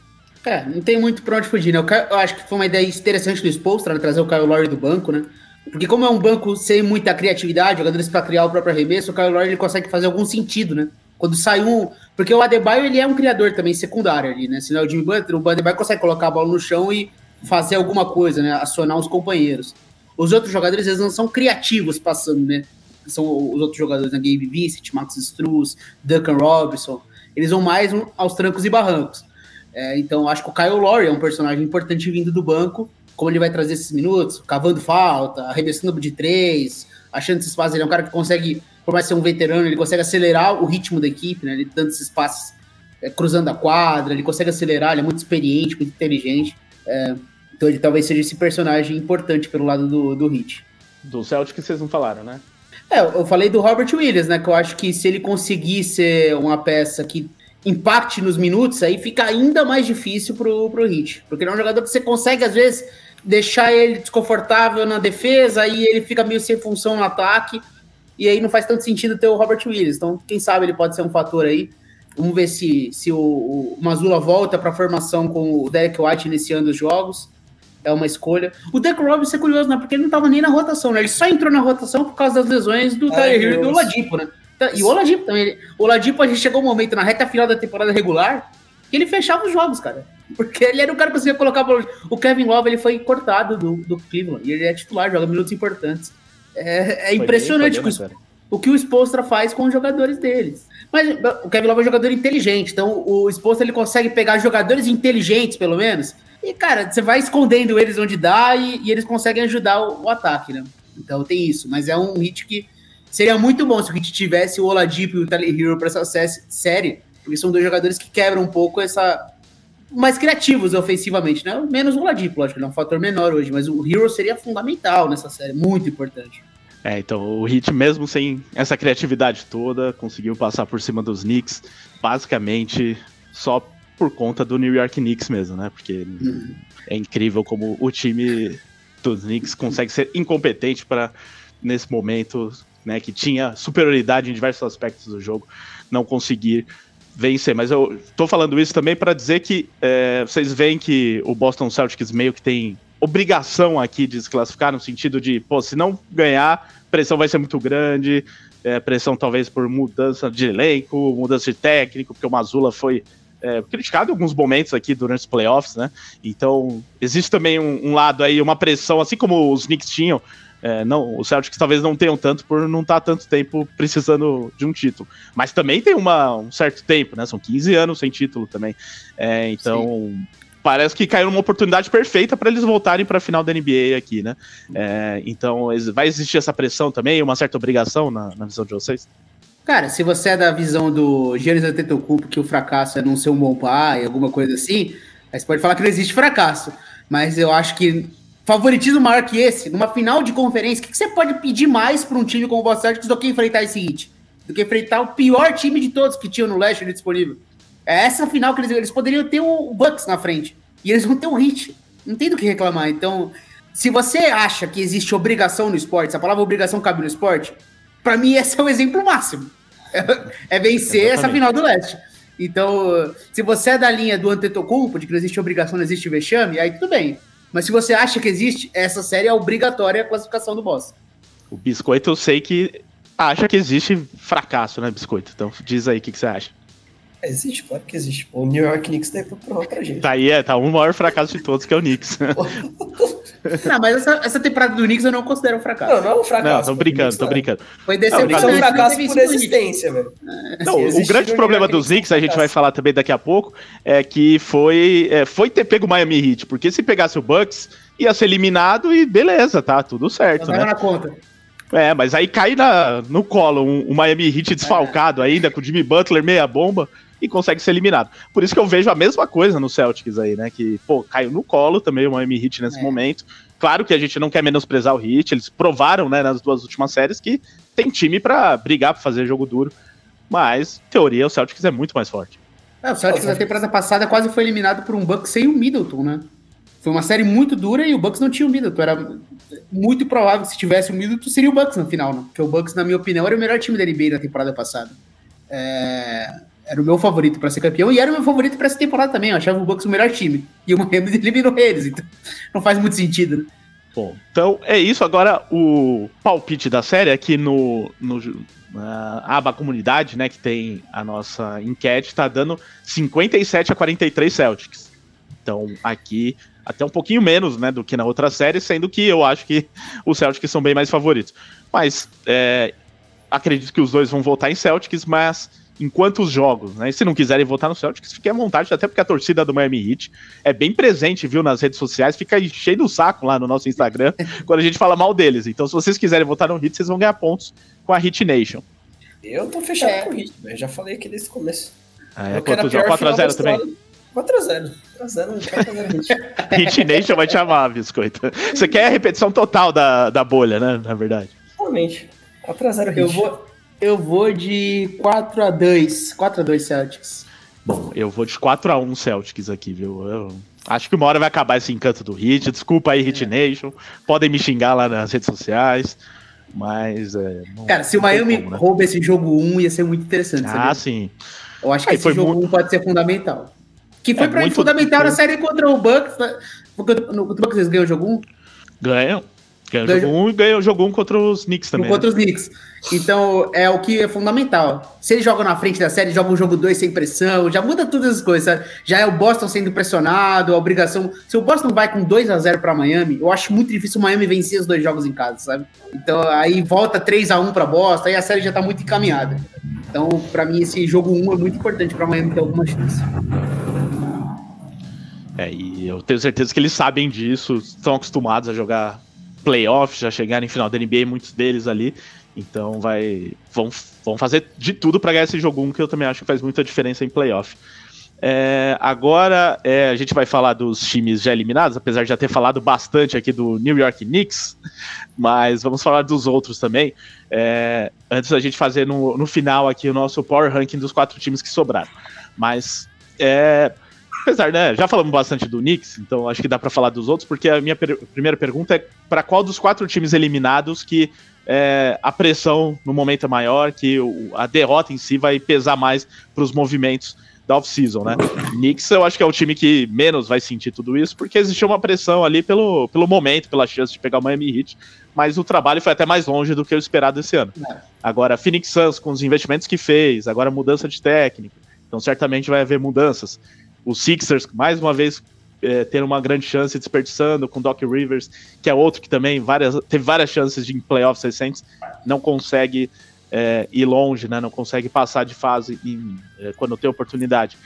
É, não tem muito pra onde fugir, né? Eu acho que foi uma ideia interessante do Spolstra, trazer o Kyle Lowry do banco, né? Porque como é um banco sem muita criatividade, jogadores para criar o próprio arremesso, o Kyle Lowry ele consegue fazer algum sentido, né? Quando sai um... Porque o Adebayo, ele é um criador também secundário ali, né? Se não é o Jimmy Butler, o Adebayo consegue colocar a bola no chão e fazer alguma coisa, né? Acionar os companheiros. Os outros jogadores, eles não são criativos passando, né? São os outros jogadores, né? Gabe Vincent, Max Struz, Duncan Robinson, eles vão mais aos trancos e barrancos. É, então, acho que o Kyle Lowry é um personagem importante vindo do banco, como ele vai trazer esses minutos, cavando falta, arremessando de três, achando esses espaços, ele é um cara que consegue por mais ser um veterano, ele consegue acelerar o ritmo da equipe, né? Ele dando esses passes é, cruzando a quadra, ele consegue acelerar, ele é muito experiente, muito inteligente. É, então ele talvez seja esse personagem importante pelo lado do, do Hit. Do Celtic vocês não falaram, né? É, eu falei do Robert Williams, né? Que eu acho que se ele conseguir ser uma peça que impacte nos minutos, aí fica ainda mais difícil pro, pro Hit. Porque ele é um jogador que você consegue, às vezes, deixar ele desconfortável na defesa, aí ele fica meio sem função no ataque, e aí não faz tanto sentido ter o Robert Williams. Então, quem sabe ele pode ser um fator aí. Vamos ver se, se o, o Mazula volta para a formação com o Derek White iniciando os jogos. É uma escolha. O Derek Robinson é curioso, né? Porque ele não estava nem na rotação, né? Ele só entrou na rotação por causa das lesões do Tyler Hill e do Oladipo, né? Então, e o Oladipo também. O Oladipo, a gente chegou um momento na reta final da temporada regular que ele fechava os jogos, cara. Porque ele era o cara que conseguia colocar. O Kevin Love ele foi cortado do, do Cleveland. E ele é titular, joga minutos importantes. É, é impressionante bem, bem, né, o, o que o Spolstra faz com os jogadores deles. Mas o Kevin Love é um jogador inteligente, então o Spolstra ele consegue pegar jogadores inteligentes, pelo menos. E, cara, você vai escondendo eles onde dá e, e eles conseguem ajudar o, o, ataque, né? Então tem isso. Mas é um hit que seria muito bom se o hit tivesse o Oladipo e o Tyler Hero para essa série, porque são dois jogadores que quebram um pouco essa. mais criativos ofensivamente, né? Menos o Oladipo, lógico, ele é um fator menor hoje, mas o Hero seria fundamental nessa série, muito importante. É, então o Heat, mesmo sem essa criatividade toda, conseguiu passar por cima dos Knicks, basicamente só por conta do New York Knicks mesmo, né? Porque é incrível como o time dos Knicks consegue ser incompetente para nesse momento, né, que tinha superioridade em diversos aspectos do jogo, não conseguir vencer. Mas eu tô falando isso também para dizer que é, vocês veem que o Boston Celtics meio que tem obrigação aqui de se classificar, no sentido de, pô, se não ganhar, pressão vai ser muito grande, é, pressão talvez por mudança de elenco, mudança de técnico, porque o Mazula foi é, criticado em alguns momentos aqui durante os playoffs, né? Então, existe também um, um lado aí, uma pressão, assim como os Knicks tinham, é, não, os Celtics talvez não tenham tanto por não estar tá tanto tempo precisando de um título. Mas também tem uma, um certo tempo, né? São 15 anos sem título também. É, então, Sim parece que caiu numa oportunidade perfeita para eles voltarem para a final da NBA aqui, né? É, então, vai existir essa pressão também, uma certa obrigação na, na, visão de vocês? Cara, se você é da visão do Giannis Antetokounmpo que o fracasso é não ser um bom pai, alguma coisa assim, aí você pode falar que não existe fracasso. Mas eu acho que favoritismo maior que esse, numa final de conferência, o que, que você pode pedir mais para um time como o Boston Celtics do que enfrentar esse hit? Do que enfrentar o pior time de todos que tinham no leste disponível? É essa final que eles, eles poderiam ter o Bucks na frente. E eles vão ter um hit. Não tem do que reclamar. Então, se você acha que existe obrigação no esporte, se a palavra obrigação cabe no esporte, para mim esse é o exemplo máximo. É, vencer Exatamente. essa final do leste. Então, se você é da linha do Antetokounmpo, de que não existe obrigação, não existe vexame, aí tudo bem. Mas se você acha que existe, essa série é obrigatória a classificação do Boston. O Biscoito eu sei que acha que existe fracasso, né, Biscoito? Então diz aí o que, que você acha. Existe, claro que existe. O New York Knicks deve provar pra gente. Tá aí, é, tá um maior fracasso de todos, que é o Knicks. não, mas essa, essa temporada do Knicks eu não considero um fracasso. Não, não é um fracasso. Não, tô brincando, tô é. brincando. Foi decepção. Não, é um fracasso por existência, velho. Não, o grande problema dos Knicks, a gente vai falar também daqui a pouco, é que foi, é, foi ter pego o Miami Heat, porque se pegasse o Bucks, ia ser eliminado e beleza, tá tudo certo, né? na conta. É, mas aí cai na, no colo um, um Miami Heat desfalcado é. ainda, com o Jimmy Butler meia bomba e consegue ser eliminado. Por isso que eu vejo a mesma coisa no Celtics aí, né? Que, pô, caiu no colo também o Miami Heat nesse é. momento. Claro que a gente não quer menosprezar o Heat, eles provaram, né, nas duas últimas séries que tem time para brigar, pra fazer jogo duro. Mas, em teoria, o Celtics é muito mais forte. É, o Celtics na temporada passada quase foi eliminado por um Bucks sem o Middleton, né? Foi uma série muito dura e o Bucks não tinha o Middleton. Era muito provável que se tivesse o Middleton seria o Bucks no final, né? Porque o Bucks, na minha opinião, era o melhor time da NBA na temporada passada. É era o meu favorito para ser campeão e era o meu favorito para essa temporada também. Eu achava o Bucks o melhor time. E o Miami eliminou eles, então não faz muito sentido. Né? Bom, então é isso. Agora o palpite da série aqui no, no na aba comunidade, né, que tem a nossa enquete, tá dando 57 a 43 Celtics. Então aqui até um pouquinho menos, né, do que na outra série, sendo que eu acho que os Celtics são bem mais favoritos. Mas é, acredito que os dois vão voltar em Celtics, mas em quantos jogos, né? E se não quiserem votar no Celtics, fiquem à vontade, até porque a torcida do Miami Heat é bem presente, viu, nas redes sociais, fica cheio do saco lá no nosso Instagram quando a gente fala mal deles. Então, se vocês quiserem votar no Heat, vocês vão ganhar pontos com a Heat Nation. Eu tô fechado É. com o ritmo, eu já falei aqui desde o começo. Ah, é Eu quero a quantos pior jogos? final da 4x0 também? história. 4x0. 4x0, 4x0 ritmo. Hit Nation vai te amar, biscoito. Você quer a repetição total da, da bolha, né? Na verdade. Realmente. 4x0 ritmo. Eu vou, eu vou de 4x2. 4x2 Celtics. Bom, eu vou de 4x1 Celtics aqui, viu? Eu acho que uma hora vai acabar esse encanto do Hit. Desculpa aí, Hit Nation. Podem me xingar lá nas redes sociais. Mas. É, não- Cara, se o Miami como, né? rouba esse jogo 1, ia ser muito interessante. Ah, sim. Eu acho que Aí esse jogo muito- 1 pode ser fundamental. Que foi É, pra mim fundamental na série contra o Bucks. né? Porque no o Bucks eles ganham o jogo 1? Ganham. Ganham- jogo 1 e ganham o jogo 1 contra os Knicks também. contra né? os Knicks. Então, é o que é fundamental. Se eles jogam na frente da série, jogam o jogo 2 sem pressão, já muda todas as coisas, sabe? Já é o Boston sendo pressionado, a obrigação. Se o Boston vai com 2 a 0 para Miami, eu acho muito difícil o Miami vencer os dois jogos em casa, sabe? Então, aí volta 3 a 1 para Boston, aí a série já tá muito encaminhada. Então, para mim, esse jogo 1 é muito importante para Miami ter alguma chance. É, e eu tenho certeza que eles sabem disso, estão acostumados a jogar playoff, já chegaram em final da NBA, muitos deles ali. Então vai, vão, vão fazer de tudo para ganhar esse jogo 1, que eu também acho que faz muita diferença em playoff. É, agora é, a gente vai falar dos times já eliminados, apesar de já ter falado bastante aqui do New York Knicks, mas vamos falar dos outros também. É, antes da gente fazer no, no final aqui o nosso power ranking dos quatro times que sobraram. Mas é, apesar, né, já falamos bastante do Knicks, então acho que dá para falar dos outros, porque a minha per- primeira pergunta é para qual dos quatro times eliminados que é, a pressão no momento é maior, que o- a derrota em si vai pesar mais para os movimentos da off-season, né? Knicks eu acho que é o time que menos vai sentir tudo isso, porque existiu uma pressão ali pelo, pelo momento, pela chance de pegar o Miami Heat, mas o trabalho foi até mais longe do que o esperado esse ano. Agora, Phoenix Suns, com os investimentos que fez, agora mudança de técnico, então certamente vai haver mudanças. Os Sixers, mais uma vez, é, ter uma grande chance desperdiçando com Doc Rivers, que é outro que também várias, teve várias chances de em playoffs recentes, não consegue é, ir longe, né? Não consegue passar de fase em- é, quando tem oportunidade.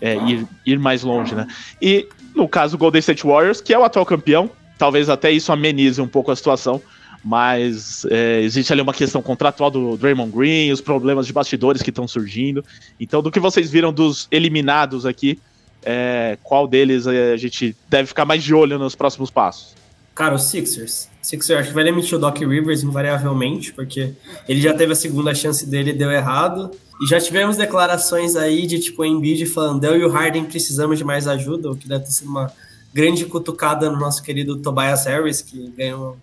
é, ir, ir mais longe, né? E no caso do Golden State Warriors, que é o atual campeão, talvez até isso amenize um pouco a situação, mas é, existe ali uma questão contratual do Draymond Green, os problemas de bastidores que estão surgindo. Então, do que vocês viram dos eliminados aqui, é, qual deles a gente deve ficar mais de olho nos próximos passos? Cara, o Sixers. Sixers acho que vai demitir o Doc Rivers invariavelmente, porque ele já teve a segunda chance dele e deu errado. E já tivemos declarações aí de tipo Embiid falando, eu e o Harden precisamos de mais ajuda, o que deve ter sido uma grande cutucada no nosso querido Tobias Harris, que ganhou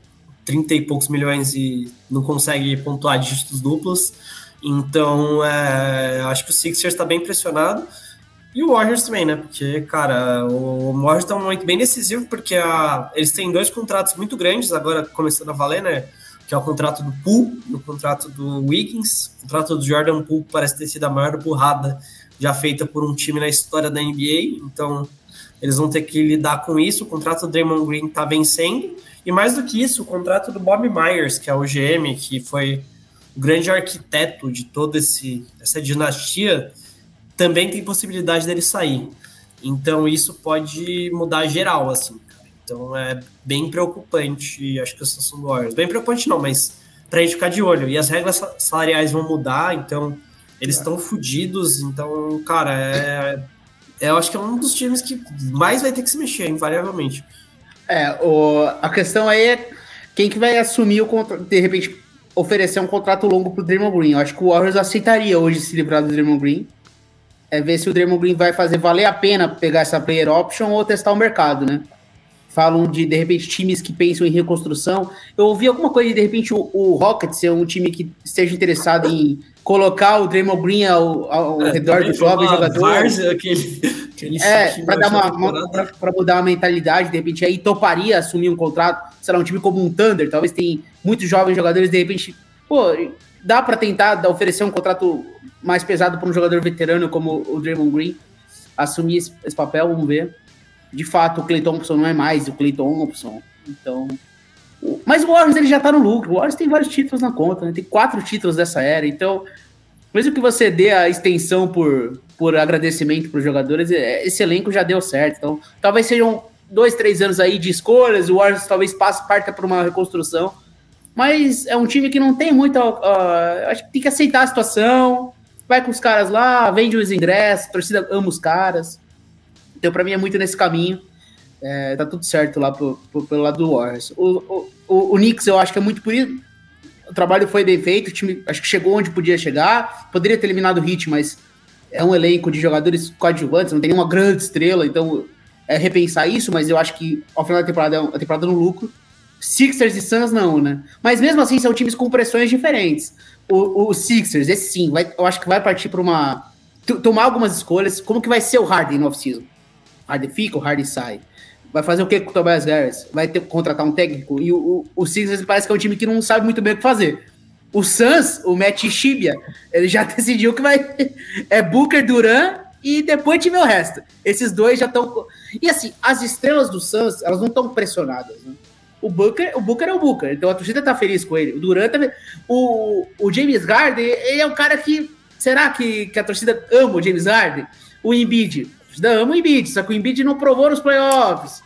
30 e poucos milhões e não consegue pontuar dígitos duplos. Então, é, acho que o Sixers está bem pressionado. E o Warriors também, né? Porque, cara, o Warriors tá um momento bem decisivo, porque a- eles têm dois contratos muito grandes, agora começando a valer, né? Que é o contrato do Poole e o contrato do Wiggins. O contrato do Jordan Poole parece ter sido a maior burrada já feita por um time na história da NBA. Então, eles vão ter que lidar com isso. O contrato do Draymond Green tá vencendo. E mais do que isso, o contrato do Bob Myers, que é o GM, que foi o grande arquiteto de toda essa dinastia, também tem possibilidade dele sair. Então isso pode mudar geral, assim. Então é bem preocupante, acho que a situação do Warriors. Bem preocupante não, mas pra gente ficar de olho. E as regras sa- salariais vão mudar, então eles estão fodidos. Então, cara, é, é, eu acho que é um dos times que mais vai ter que se mexer, invariavelmente. É, o, a questão aí é quem que vai assumir o contrato, de repente, oferecer um contrato longo pro Draymond Green. Eu acho que o Warriors aceitaria hoje se livrar do Draymond Green. É ver se o Draymond Green vai fazer valer a pena pegar essa player option ou testar o mercado, né? Falam de, de repente, times que pensam em reconstrução. Eu ouvi alguma coisa de, de repente, o, o Rockets ser um time que esteja interessado em colocar o Draymond Green ao, ao É, redor dos jovens jogadores. aquele, aquele É, para dar uma, uma pra, pra mudar a mentalidade, de repente aí toparia assumir um contrato, sei lá, um time como um Thunder, talvez tem muitos jovens jogadores, de repente, pô, dá para tentar oferecer um contrato mais pesado para um jogador veterano como o Draymond Green, assumir esse, esse papel, vamos ver. De fato, o Clay Thompson não é mais o Clay Thompson, então... Mas o Warriors ele já tá no lucro, o Warriors tem vários títulos na conta, né? tem quatro títulos dessa era, então mesmo que você dê a extensão por, por agradecimento para os jogadores, é, esse elenco já deu certo. Então, talvez sejam dois, três anos aí de escolhas, o Warriors talvez passe parte para uma reconstrução, Mas é um time que não tem muita. Uh, acho que tem que aceitar a situação. Vai com os caras lá, vende os ingressos, torcida ama os caras. Então, para mim, é muito nesse caminho. É, tá tudo certo lá pro, pro, pelo lado do Warriors. O, o, o, o Knicks, eu acho que é muito por isso. O trabalho foi bem feito, o time acho que chegou onde podia chegar. Poderia ter eliminado o Hit, mas é um elenco de jogadores coadjuvantes, não tem nenhuma grande estrela, então é repensar isso, mas eu acho que ao final da temporada é a temporada no lucro. Sixers e Suns não, né? Mas mesmo assim são times com pressões diferentes. O, o Sixers, esse sim, vai, eu acho que vai partir para uma tomar algumas escolhas. Como que vai ser o Harden no off-season? Harden fica, o Harden sai. Vai fazer o que com o Tobias Harris? Vai ter contratar um técnico? E o, o, o Sixers parece que é um time que não sabe muito bem o que fazer. O Suns, o Matt Shibia, ele já decidiu que vai é Booker, Duran e depois tiver o resto. Esses dois já estão e assim, as estrelas do Suns, elas não estão pressionadas, né? O Booker, o Booker é o Booker, então a torcida tá feliz com ele. O Durant também. O, o James Harden, ele é um cara que. Será que, que a torcida ama o James Harden? O Embiid. A torcida ama o Embiid, só que o Embiid não provou nos playoffs.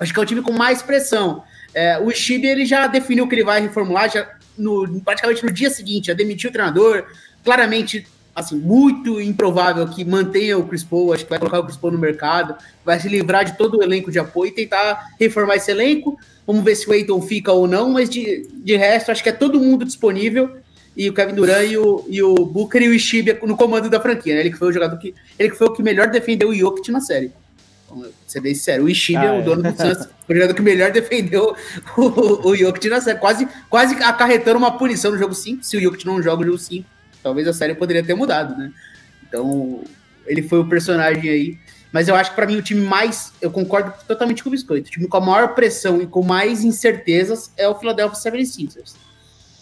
Acho que é o time com mais pressão. É, o Chibi, ele já definiu que ele vai reformular, já no, praticamente no dia seguinte, já demitiu o treinador. Claramente assim, muito improvável que mantenha o Chris Paul, acho que vai colocar o Chris Paul no mercado, vai se livrar de todo o elenco de apoio e tentar reformar esse elenco. Vamos ver se o Aiton fica ou não, mas de, de resto, acho que é todo mundo disponível. E o Kevin Durant e o, e o Booker e o Ishibia no comando da franquia, né? Ele que foi o jogador que. Ele que foi o que melhor defendeu o Jokic na série. Vamos ser bem sério. O Ishibia, ah, o dono é. do Suns, foi o jogador que melhor defendeu o, o Jokic na série. Quase, quase acarretando uma punição no jogo 5, se o Jokic não joga o jogo 5 talvez a série poderia ter mudado, né? Então, ele foi o personagem aí. Mas eu acho que para mim o time mais. Eu concordo totalmente com o Biscoito. O time com a maior pressão e com mais incertezas é o Philadelphia 76ers.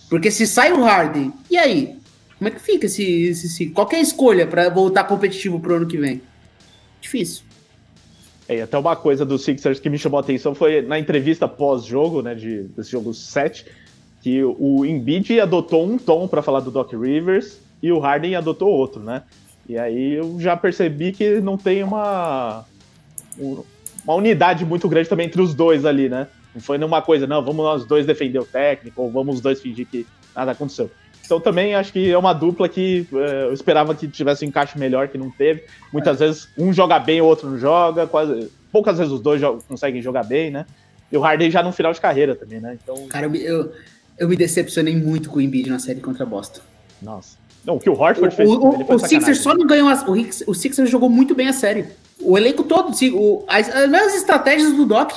Porque se sai o Harden, e aí? Como é que fica esse, esse, esse qualquer escolha para voltar competitivo pro ano que vem? Difícil. É, até uma coisa do Sixers que me chamou a atenção foi na entrevista pós-jogo, né, de, desse jogo 7, que o Embiid adotou um tom para falar do Doc Rivers e o Harden adotou outro, né? E aí eu já percebi que não tem uma uma unidade muito grande também entre os dois ali, né? Não foi numa coisa, não, vamos nós dois defender o técnico, ou vamos os dois fingir que nada aconteceu. Então também acho que é uma dupla que é, eu esperava que tivesse um encaixe melhor, que não teve. Muitas é. vezes um joga bem, o outro não joga, quase poucas vezes os dois conseguem jogar bem, né? E o Harden já no final de carreira também, né? Então... Cara, eu, eu me decepcionei muito com o Embiid na série contra a Boston. Nossa. Não, o que o Horford fez. O, o, Sixers só não ganhou. As, o, o Sixers jogou muito bem a série. O elenco todo, o, as, as mesmas estratégias do Doc.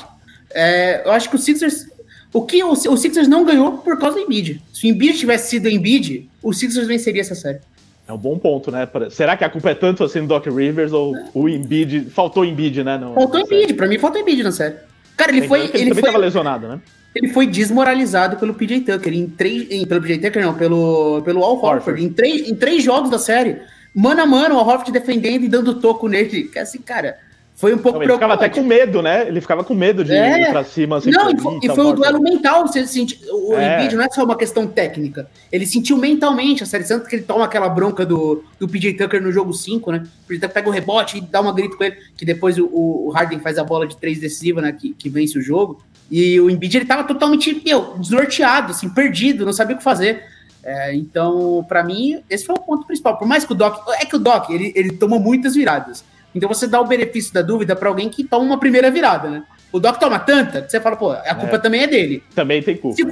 É, eu acho que o Sixers. O que o, o Sixers não ganhou por causa do Embiid. Se o Embiid tivesse sido Embiid, o Sixers venceria essa série. É um bom ponto, né? Será que a culpa é tanto assim do Doc Rivers ou é. o Embiid? Faltou Embiid, né? No, faltou Embiid, pra mim faltou Embiid na série. Cara, ele foi. Ele, ele também foi, tava lesionado, né? Ele foi desmoralizado pelo PJ Tucker em três. Em, pelo PJ Tucker, não, pelo, pelo Al Horford, em três, em três jogos da série. Mano a mano, o Al Horford defendendo e dando toco nele. Que assim, cara. Foi um pouco não, ele ficava até com medo, né? Ele ficava com medo de é. ir pra cima. Assim, não, e foi, e foi um duelo mental. Você sente, o é. Embiid não é só uma questão técnica. Ele sentiu mentalmente a série, tanto que ele toma aquela bronca do, do PJ Tucker no jogo 5, né? O PJ Tucker pega o rebote e dá uma grito com ele, que depois o, o Harden faz a bola de três decisiva, né? Que, que vence o jogo. E o Embiid ele tava totalmente meu, desnorteado, assim, perdido, não sabia o que fazer. É, então, para mim, esse foi o ponto principal. Por mais que o Doc. É que o Doc ele, ele tomou muitas viradas. Então você dá o benefício da dúvida para alguém que toma uma primeira virada, né? O Doc toma tanta que você fala, pô, a culpa é. também é dele. Também tem culpa. Se,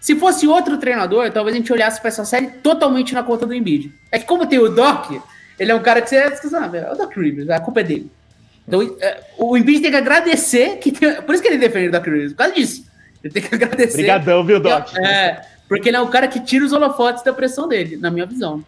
se fosse outro treinador, talvez a gente olhasse para essa série totalmente na conta do Embiid. É que como tem o Doc, ele é um cara que você. Ah, é o Doc Rivers, a culpa é dele. Então, é, o Embiid tem que agradecer que tem, por isso que ele defende o Doc Rivers, por causa disso. Ele tem que agradecer. Obrigadão, viu, Doc? É, porque ele é o cara que tira os holofotes da pressão dele, na minha visão.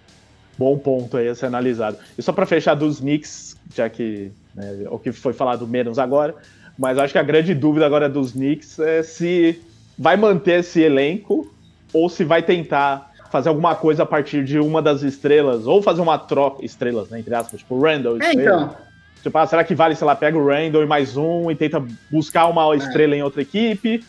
Bom ponto aí a ser analisado. E só para fechar dos Knicks, já que né, o que foi falado menos agora, mas acho que a grande dúvida agora dos Knicks é se vai manter esse elenco ou se vai tentar fazer alguma coisa a partir de uma das estrelas, ou fazer uma troca, estrelas, né, entre aspas, tipo Randall. É, então. Tipo, ah, será que vale, sei lá, pega o Randall e mais um e tenta buscar uma é. estrela é. em outra equipe?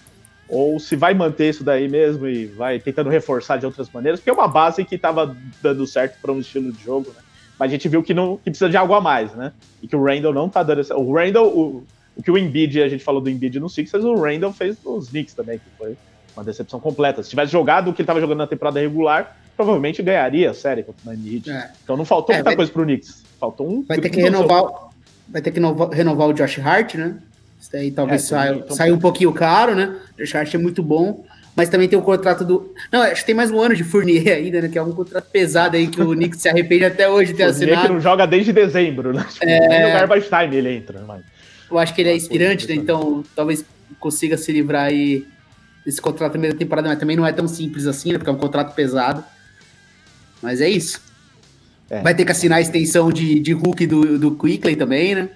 Ou se vai manter isso daí mesmo e vai tentando reforçar de outras maneiras? Porque é uma base que estava dando certo para um estilo de jogo, né? Mas a gente viu que, não, que precisa de algo a mais, né? E que o Randall não tá dando essa... O Randall, o, o que o Embiid, a gente falou do Embiid no Sixers, o Randall fez nos Knicks também, que foi uma decepção completa. Se tivesse jogado o que ele estava jogando na temporada regular, provavelmente ganharia a série contra o Miami Heat. É. Então não faltou é, muita vai... coisa pro Knicks. Faltou um. Vai ter que renovar, vai ter que renovar o Josh Hart, né? Isso daí talvez é, saia, então... saia um pouquinho caro, né? O Josh Hart é muito bom. Mas também tem o contrato do. Não, acho que tem mais um ano de Fournier ainda, né? Que é um contrato pesado aí que o Knicks se arrepende até hoje de ter Fournier assinado. que não joga desde dezembro, né? Tipo, é... Nem no garbage time ele entra. Mas... Eu acho que ele é inspirante, né? Então talvez consiga se livrar aí desse contrato na primeira temporada, mas também não é tão simples assim, né? Porque é um contrato pesado. Mas é isso. É. Vai ter que assinar a extensão de, de Hulk do, do Quickley também, né?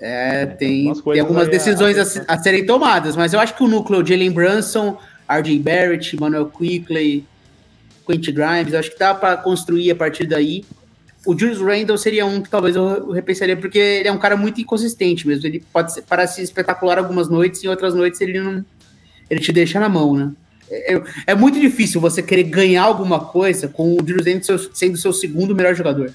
É, é tem, tem algumas decisões a, a, serem tomadas, mas eu acho que o núcleo de Jalen Brunson, RJ Barrett, Manuel Quickley, Quentin Grimes, acho que dá para construir a partir daí. O Julius Randle seria um que talvez eu repensaria, porque ele é um cara muito inconsistente mesmo. Ele pode ser, parece espetacular algumas noites, e outras noites ele não. Ele te deixa na mão, né? É, é muito difícil você querer ganhar alguma coisa com o Julius Randle sendo seu segundo melhor jogador.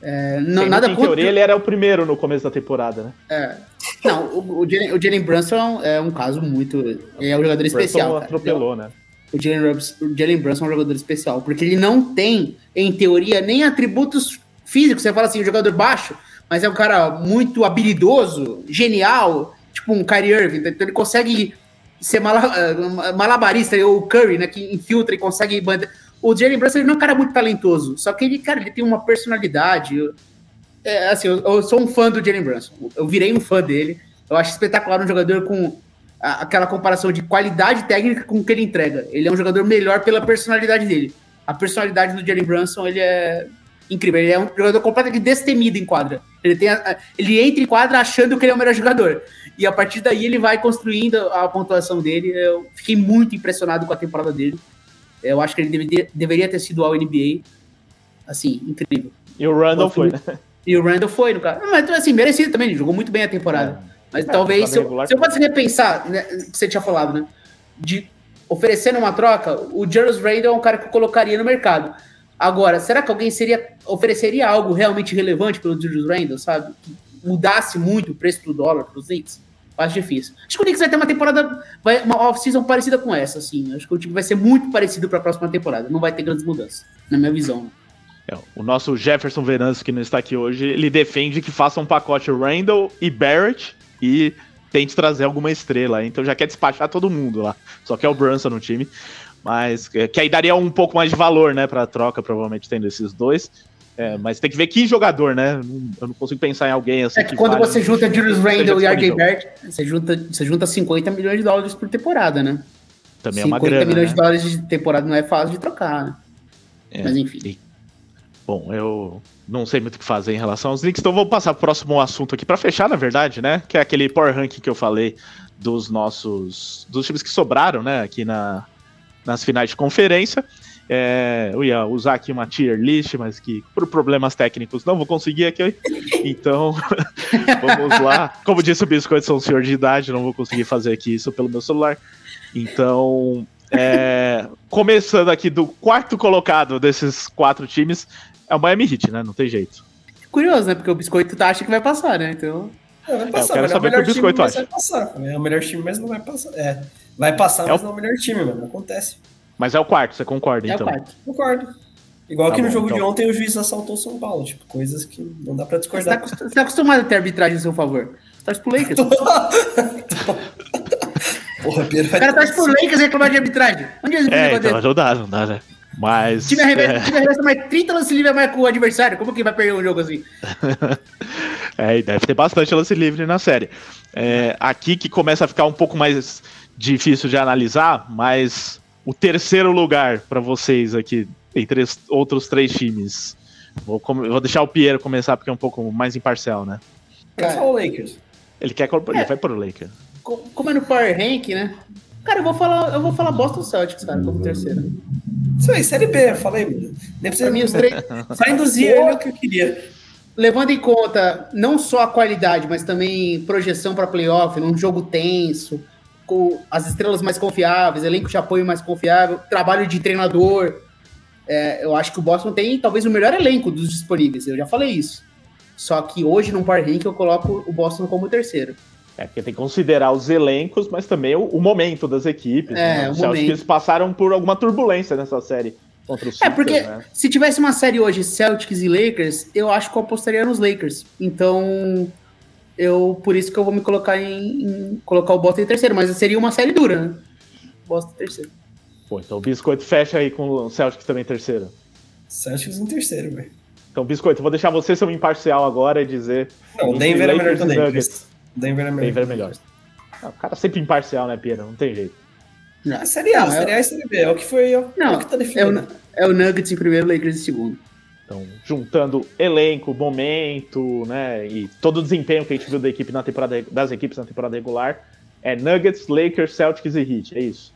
É, não, Tem, nada em contra... teoria, ele era o primeiro no começo da temporada, né? É. Não, o, o, Jalen, o Jalen Brunson é um caso muito. É um jogador especial. Brunson atropelou, né? O Jalen, o Jalen Brunson é um jogador especial, porque ele não tem, em teoria, nem atributos físicos. Você fala assim, um jogador baixo, mas é um cara muito habilidoso, genial, tipo um Kyrie Irving. Então ele consegue ser eh, malabarista, o Curry, né, que infiltra e consegue o Jalen Brunson não é um cara muito talentoso, só que ele, cara, ele tem uma personalidade. é, assim, eu, eu, sou um fã do Jalen Brunson. Eu virei um fã dele. Eu acho espetacular um jogador com a, aquela comparação de qualidade técnica com o que ele entrega. Ele é um jogador melhor pela personalidade dele. A personalidade do Jalen Brunson, ele é incrível. Ele é um jogador completamente destemido em quadra. Ele, tem a, ele entra em quadra achando que ele é o melhor jogador. E a partir daí ele vai construindo a pontuação dele. Eu fiquei muito impressionado com a temporada dele. Eu acho que ele deveria, deveria ter sido ao NBA. Assim, incrível. E o Randall foi, né? E o Randall foi, no caso. Mas, assim, merecido também, ele jogou muito bem a temporada. É. Mas é, talvez, se eu, se eu fosse repensar, né, que você tinha falado, né? De oferecendo uma troca, o Julius Randall é um cara que eu colocaria no mercado. Agora, será que alguém seria ofereceria algo realmente relevante pelo Julius Randall, sabe? Que mudasse muito o preço do dólar para os Knicks? Acho difícil. Acho que o Knicks vai ter uma temporada, vai, uma off-season parecida com essa, assim. Acho que o time vai ser muito parecido para a próxima temporada. Não vai ter grandes mudanças, na minha visão. É, o nosso Jefferson Venâncio, que não está aqui hoje, ele defende que faça um pacote Randall e Barrett e tente trazer alguma estrela. Então já quer despachar todo mundo lá. Só que é o Brunson no time. Mas é, que aí daria um pouco mais de valor, né, para troca, provavelmente tendo esses dois. É, mas tem que ver que jogador, né? Eu não consigo pensar em alguém assim. É que, que quando vale, você junta Julius Randle e RJ Barrett, você junta, você junta 50 milhões de dólares por temporada, né? Também é uma grana. 50 milhões né? de dólares de temporada não é fácil de trocar, né? É, mas enfim. E, bom, eu não sei muito o que fazer em relação aos links, então vou passar pro próximo assunto aqui para fechar, na verdade, né? Que é aquele power ranking que eu falei dos nossos. dos times que sobraram, né? Aqui na, nas finais de conferência. É, eu ia usar aqui uma tier list, mas que por problemas técnicos não vou conseguir aqui. Então, vamos lá. Como disse o Biscoito, sou um senhor de idade, não vou conseguir fazer aqui isso pelo meu celular. Então, é, começando aqui do quarto colocado desses quatro times, é o Miami Heat, né? Não tem jeito. Curioso, né? Porque o Biscoito tá, acha que vai passar, né? Então. É, vai passar, é, eu quero saber é o que o Biscoito acha. Vai passar, é o melhor time, mas não vai passar. É, vai passar, é mas o... não é o melhor time, mano. Acontece. Mas é o quarto, você concorda, é então? É o quarto. Concordo. Igual tá que bom, no jogo então. de ontem o juiz assaltou o São Paulo, tipo, coisas que não dá pra discordar. Você tá, você tá acostumado a ter arbitragem a seu favor. Você torce pro Lakers. Porra, Pedro. O cara torce pro Lakers reclamar de arbitragem. Onde é, é então, não dá, não dá, né? Mas. O time arremessa, é... time mais 30 lance livre a mais com o adversário. Como que vai perder um jogo assim? é, deve ter bastante lance livre na série. É, aqui que começa a ficar um pouco mais difícil de analisar, mas o terceiro lugar para vocês aqui, entre outros três times. Vou, vou, deixar o Piero começar porque é um pouco mais imparcial, né? Quer falar o Lakers. Ele quer ele é. vai pro Lakers. Como é no Power Rank, né? Cara, eu vou falar, eu vou falar Boston Celtics, cara, como terceiro. Isso aí, Série B, falei. Nem precisa mim, os três. Só induzir ele o que eu queria. Levando em conta não só a qualidade, mas também projeção para playoff, num jogo tenso, com as estrelas mais confiáveis, elenco de apoio mais confiável, trabalho de treinador. É, eu acho que o Boston tem talvez o melhor elenco dos disponíveis, eu já falei isso. Só que hoje no Power Rank eu coloco o Boston como terceiro. É, porque tem que considerar os elencos, mas também o, o momento das equipes. É, né? o Os Celtics momento. eles passaram por alguma turbulência nessa série contra o É, Sixers, porque né? se tivesse uma série hoje, Celtics e Lakers, eu acho que eu apostaria nos Lakers. Então, eu por isso que eu vou me colocar em, em colocar o Boston em terceiro, mas seria uma série dura, né? Boston em terceiro. Pô, então o Biscoito fecha aí com o Celtics também terceiro. Celtics em terceiro, velho. Então, Biscoito, vou deixar você ser um imparcial agora e dizer. Não, o Denver é melhor que o. Nuggets. Denver é melhor. Denver é melhor. Ah, o cara sempre imparcial, né, Pira? Não tem jeito. A série A, Não, série A e série B. É o que foi. É o Não, que tá É definido. o, é o Nuggets em primeiro, Lakers em segundo. Então, juntando elenco, momento, né, e todo o desempenho que a gente viu da equipe na temporada, das equipes na temporada regular, é Nuggets, Lakers, Celtics e Heat, é isso.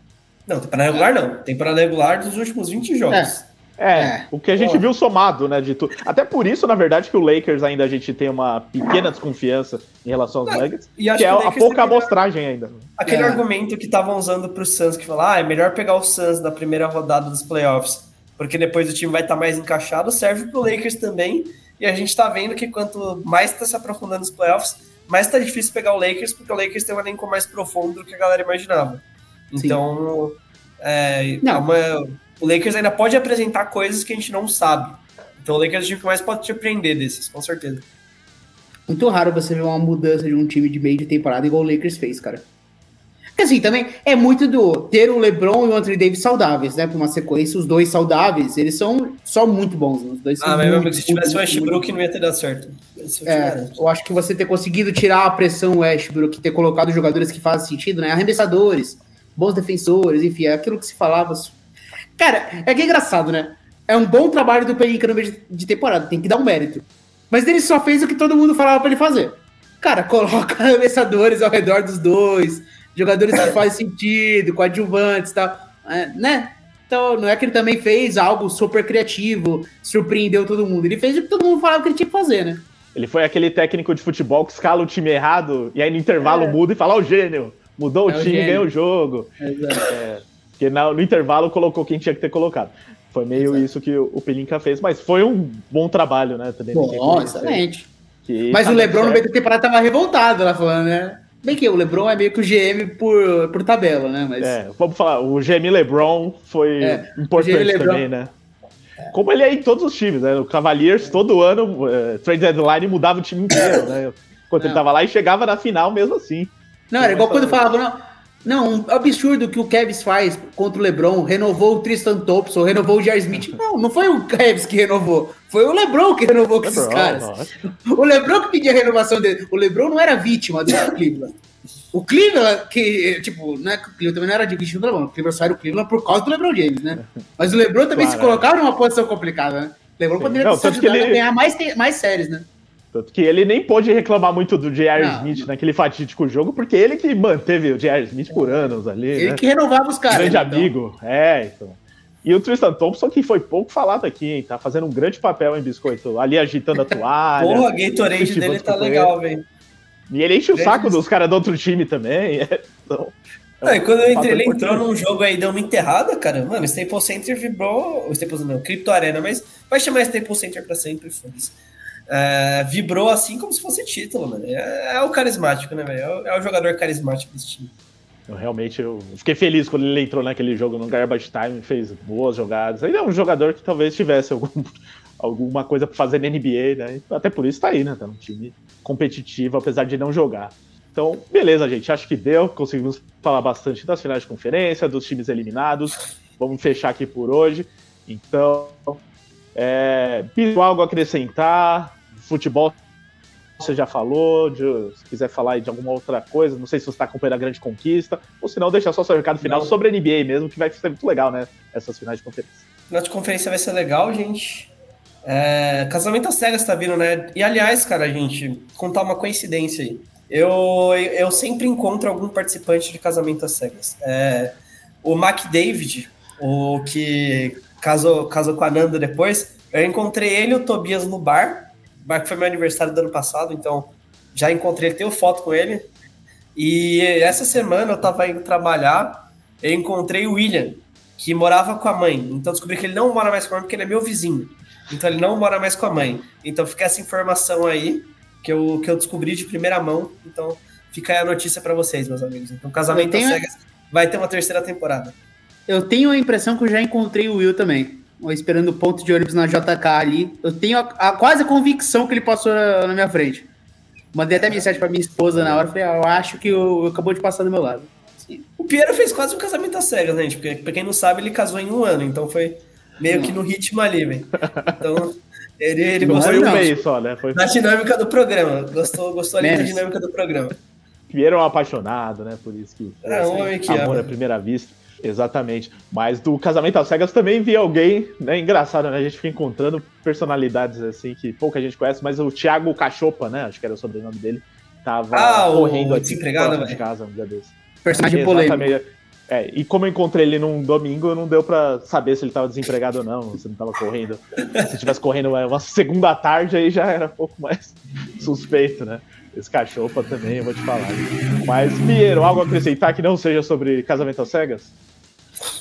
Não, temporada regular não. Temporada regular dos últimos 20 jogos. É, É. o que a gente Pô. viu somado, né, de tudo. Até por isso, na verdade, que o Lakers ainda a gente tem uma pequena desconfiança em relação aos Nuggets, e acho que é que a pouca amostragem ainda. Aquele É. argumento que estavam usando pro Suns, que fala, ah, é melhor pegar o Suns na primeira rodada dos playoffs, porque depois o time vai estar mais encaixado, serve pro Lakers também. E a gente tá vendo que quanto mais tá se aprofundando nos playoffs, mais tá difícil pegar o Lakers, porque o Lakers tem um elenco mais profundo do que a galera imaginava. Sim. Então, é, Não. é uma- o Lakers ainda pode apresentar coisas que a gente não sabe. Então o Lakers é o time que mais pode te surpreender desses, com certeza. Muito raro você ver uma mudança de um time de meio de temporada igual o Lakers fez, cara. Porque assim, também é muito do ter o LeBron e o Anthony Davis saudáveis, né? Pra uma sequência, os dois saudáveis, eles são só muito bons. né? Os dois são Ah, mas muito, amigo, se tivesse o muito, muito Westbrook, não ia ter dado certo. É, eu acho que você ter conseguido tirar a pressão Westbrook, ter colocado jogadores que fazem sentido, né? Arremessadores, bons defensores, enfim, é aquilo que se falava. Cara, é que é engraçado, né? É um bom trabalho do Pelinka no meio de- de temporada, tem que dar um mérito. Mas ele só fez o que todo mundo falava pra ele fazer. Cara, coloca arremessadores ao redor dos dois, jogadores que fazem sentido, coadjuvantes e tal, é, né? Então, não é que ele também fez algo super criativo, surpreendeu todo mundo. Ele fez o que todo mundo falava que ele tinha que fazer, né? Ele foi aquele técnico de futebol que escala o time errado e aí no intervalo É. muda e fala, ó, o gênio, mudou É o time ganhou o jogo. Exato. Porque na- no intervalo colocou quem tinha que ter colocado. Foi meio Exato. isso que o, Pelinka fez, mas foi um bom trabalho, né? Também Bom, excelente. Mas tá o dando Lebron no certo. meio da temporada tava revoltado lá falando, né? Bem que o Lebron é meio que o GM por, por tabela, né? Mas É, vamos falar, o GM LeBron foi É, importante LeBron. também, né? Como ele é em todos os times, né? O Cavaliers, todo ano, eh, trade deadline mudava o time inteiro, né? Enquanto ele Não. tava lá e chegava na final mesmo assim. não, era igual quando falava, não. Um absurdo que o Kevs faz contra o LeBron, renovou o Tristan Thompson, renovou o Jar Smith. Não, não foi o Kevs que renovou, foi o LeBron que renovou com esses caras. O LeBron que pedia a renovação dele. O LeBron não era vítima do Cleveland. O Cleveland, que, tipo, né, o Cleveland também não era de vítima do LeBron. O Cleveland saiu do Cleveland por causa do LeBron James, né? Mas o LeBron também se Claro, colocava numa posição complicada, né? O LeBron Sim. poderia Não, ter que ele- a ganhar mais, mais séries, né? Tanto que ele nem pôde reclamar muito do J.R. Smith naquele fatídico jogo, porque ele que manteve o J.R. Smith por anos ali, Ele né? que renovava os caras. grande? Então, amigo. É, então. E o Tristan Thompson, que foi pouco falado aqui, hein? Tá fazendo um grande papel em Biscoito. Ali agitando a toalha. Porra, a Gatorade dele de tá legal, velho. E ele enche o saco dos caras do outro time também. é, então, é quando eu entrei, ele entrou num jogo aí, deu uma enterrada, cara. Mano, Staples Center vibrou. O Staples não, Crypto Arena, mas vai chamar Staples Center pra sempre, foda-se. É, vibrou assim como se fosse título. É, é o carismático, né, velho? É, é o jogador carismático desse time. Eu realmente eu fiquei feliz quando ele entrou naquele jogo no Garbage Time, fez boas jogadas. Ele é um jogador que talvez tivesse algum, alguma coisa pra fazer na NBA, né? Até por isso tá aí, né? Tá num time competitivo, apesar de não jogar. Então, beleza, gente. Acho que deu. Conseguimos falar bastante das finais de conferência, dos times eliminados. Vamos fechar aqui por hoje. Então, é, algo a acrescentar? Futebol você já falou, de- se quiser falar de alguma outra coisa, não sei se você está acompanhando a grande conquista, ou se não, deixa só seu recado final Não. sobre a NBA mesmo, que vai ser muito legal, né? Essas finais de conferência. Final de conferência vai ser legal, gente. É, casamento às cegas tá vindo, né? E aliás, cara, gente, contar uma coincidência aí. Eu, eu sempre encontro algum participante de casamento às cegas. É, o Mac David, o que casou, casou com a Nanda depois, eu encontrei ele e o Tobias no bar. O bar que foi meu aniversário do ano passado, então já encontrei, tenho foto com ele. E essa semana eu tava indo trabalhar, eu encontrei o William, que morava com a mãe. Então descobri que ele não mora mais com a mãe porque ele é meu vizinho. Então ele não mora mais com a mãe. Então fica essa informação aí que eu, que eu descobri de primeira mão. Então Fica aí a notícia para vocês, meus amigos. Então, Casamento tenho... Cegas vai ter uma terceira temporada. Eu tenho a impressão que eu já encontrei o Will também. Esperando o ponto de ônibus na JK ali. Eu tenho a, a, quase a convicção que ele passou na, na minha frente. Mandei até mensagem pra minha esposa na hora. Falei, ah, eu acho que o, acabou de passar do meu lado. Sim. O Piero fez quase um casamento às cegas, né, gente? Porque, pra quem não sabe, ele casou em um ano. Então foi meio que no ritmo ali, velho. Então, ele, ele não gostou foi um mês só, né? Foi... da dinâmica do programa. Gostou, gostou ali da dinâmica do programa. Piero é um apaixonado, né? Por isso que. É um homem que amor ama. à primeira vista. Exatamente. Mas do Casamento às Cegas também vi alguém, né? Engraçado, né? A gente fica encontrando personalidades assim que pouca gente conhece, mas o Thiago Cachopa, né? Acho que era o sobrenome dele. Tava ah, correndo o aqui desempregado, de casa um dia desse. Personagem polêmico. É, e como eu encontrei ele num domingo, não deu pra saber se ele tava desempregado ou não, se não tava correndo. se tivesse correndo uma segunda tarde, aí já era um pouco mais suspeito, né? Esse cachopa também, eu vou te falar. Mas, Piero, algo a acrescentar que não seja sobre casamento às cegas?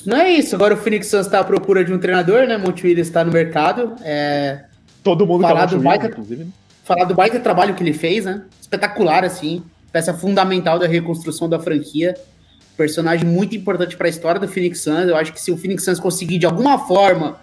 Não é isso. Agora o Phoenix Suns está à procura de um treinador, né? Monte Williams está no mercado. É... Todo mundo falar do baita, inclusive. Né? Falar do baita trabalho que ele fez, né? Espetacular, assim. Peça fundamental da reconstrução da franquia. Personagem muito importante para a história do Phoenix Suns. Eu acho que se o Phoenix Suns conseguir, de alguma forma,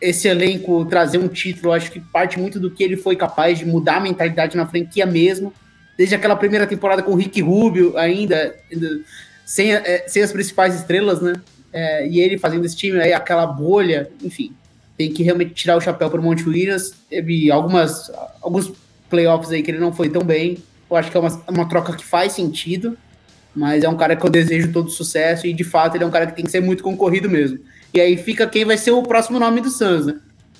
esse elenco trazer um título, eu acho que parte muito do que ele foi capaz de mudar a mentalidade na franquia mesmo. Desde aquela primeira temporada com o Rick Rubio, ainda, ainda sem, é, sem as principais estrelas, né? É, e ele fazendo esse time, aí aquela bolha, enfim, tem que realmente tirar o chapéu para o Monte Williams. Teve algumas, alguns playoffs aí que ele não foi tão bem. Eu acho que é uma, uma troca que faz sentido, mas é um cara que eu desejo todo sucesso e de fato ele é um cara que tem que ser muito concorrido mesmo. E aí fica quem vai ser o próximo nome do Suns, né?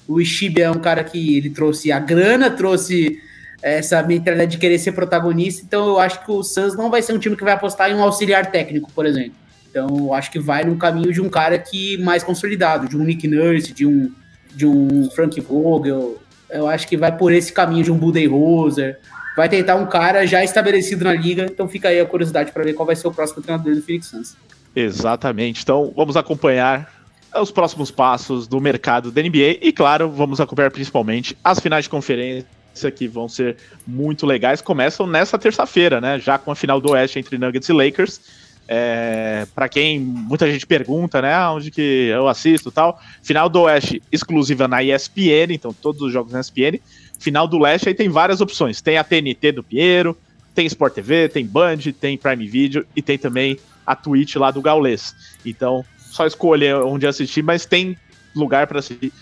O Ishibe é um cara que ele trouxe a grana, trouxe essa mentalidade de querer ser protagonista, então eu acho que o Suns não vai ser um time que vai apostar em um auxiliar técnico, por exemplo. Então, acho que vai no caminho de um cara que mais consolidado, de um Nick Nurse, de um, de um Frank Vogel. Eu acho que vai por esse caminho de um Budenholzer. Vai tentar um cara já estabelecido na liga. Então, fica aí a curiosidade para ver qual vai ser o próximo treinador do Phoenix Suns. Exatamente. Então, vamos acompanhar os próximos passos do mercado da NBA e, claro, vamos acompanhar principalmente as finais de conferência que vão ser muito legais. Começam nessa terça-feira, né? Já com a final do Oeste entre Nuggets e Lakers. É, para quem muita gente pergunta, né, onde que eu assisto tal. Final do Oeste exclusiva na ESPN, então todos os jogos na ESPN. Final do Leste aí tem várias opções. Tem a TNT do Piero, tem Sport TV, tem Band, tem Prime Video e tem também a Twitch lá do Gaules. Então, só escolher onde assistir, mas tem lugar para assistir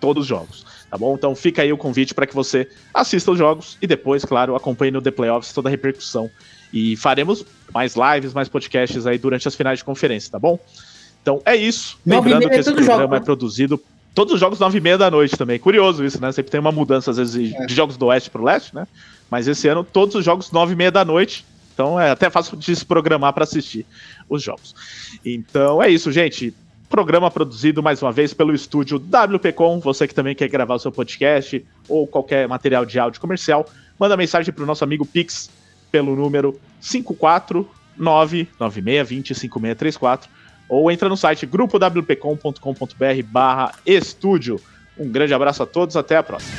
todos os jogos. Tá bom? Então fica aí o convite para que você assista os jogos e depois, claro, acompanhe no The Playoffs toda a repercussão e faremos mais lives, mais podcasts aí durante as finais de conferência, tá bom? Então é isso. Lembrando que esse programa jogo, é produzido todos os jogos nove e meia da noite também. Curioso isso, né? Sempre tem uma mudança, às vezes, é. de jogos do oeste pro leste, né? Mas esse ano, todos os jogos nove e meia da noite. Então é até fácil de se programar para assistir os jogos. Então é isso, gente. Programa produzido mais uma vez pelo estúdio WPcom. Você que também quer gravar o seu podcast ou qualquer material de áudio comercial, manda mensagem para o nosso amigo Pix pelo número 54996205634 ou entra no site grupowpcom.com.br barra estúdio. Um grande abraço a todos, até a próxima.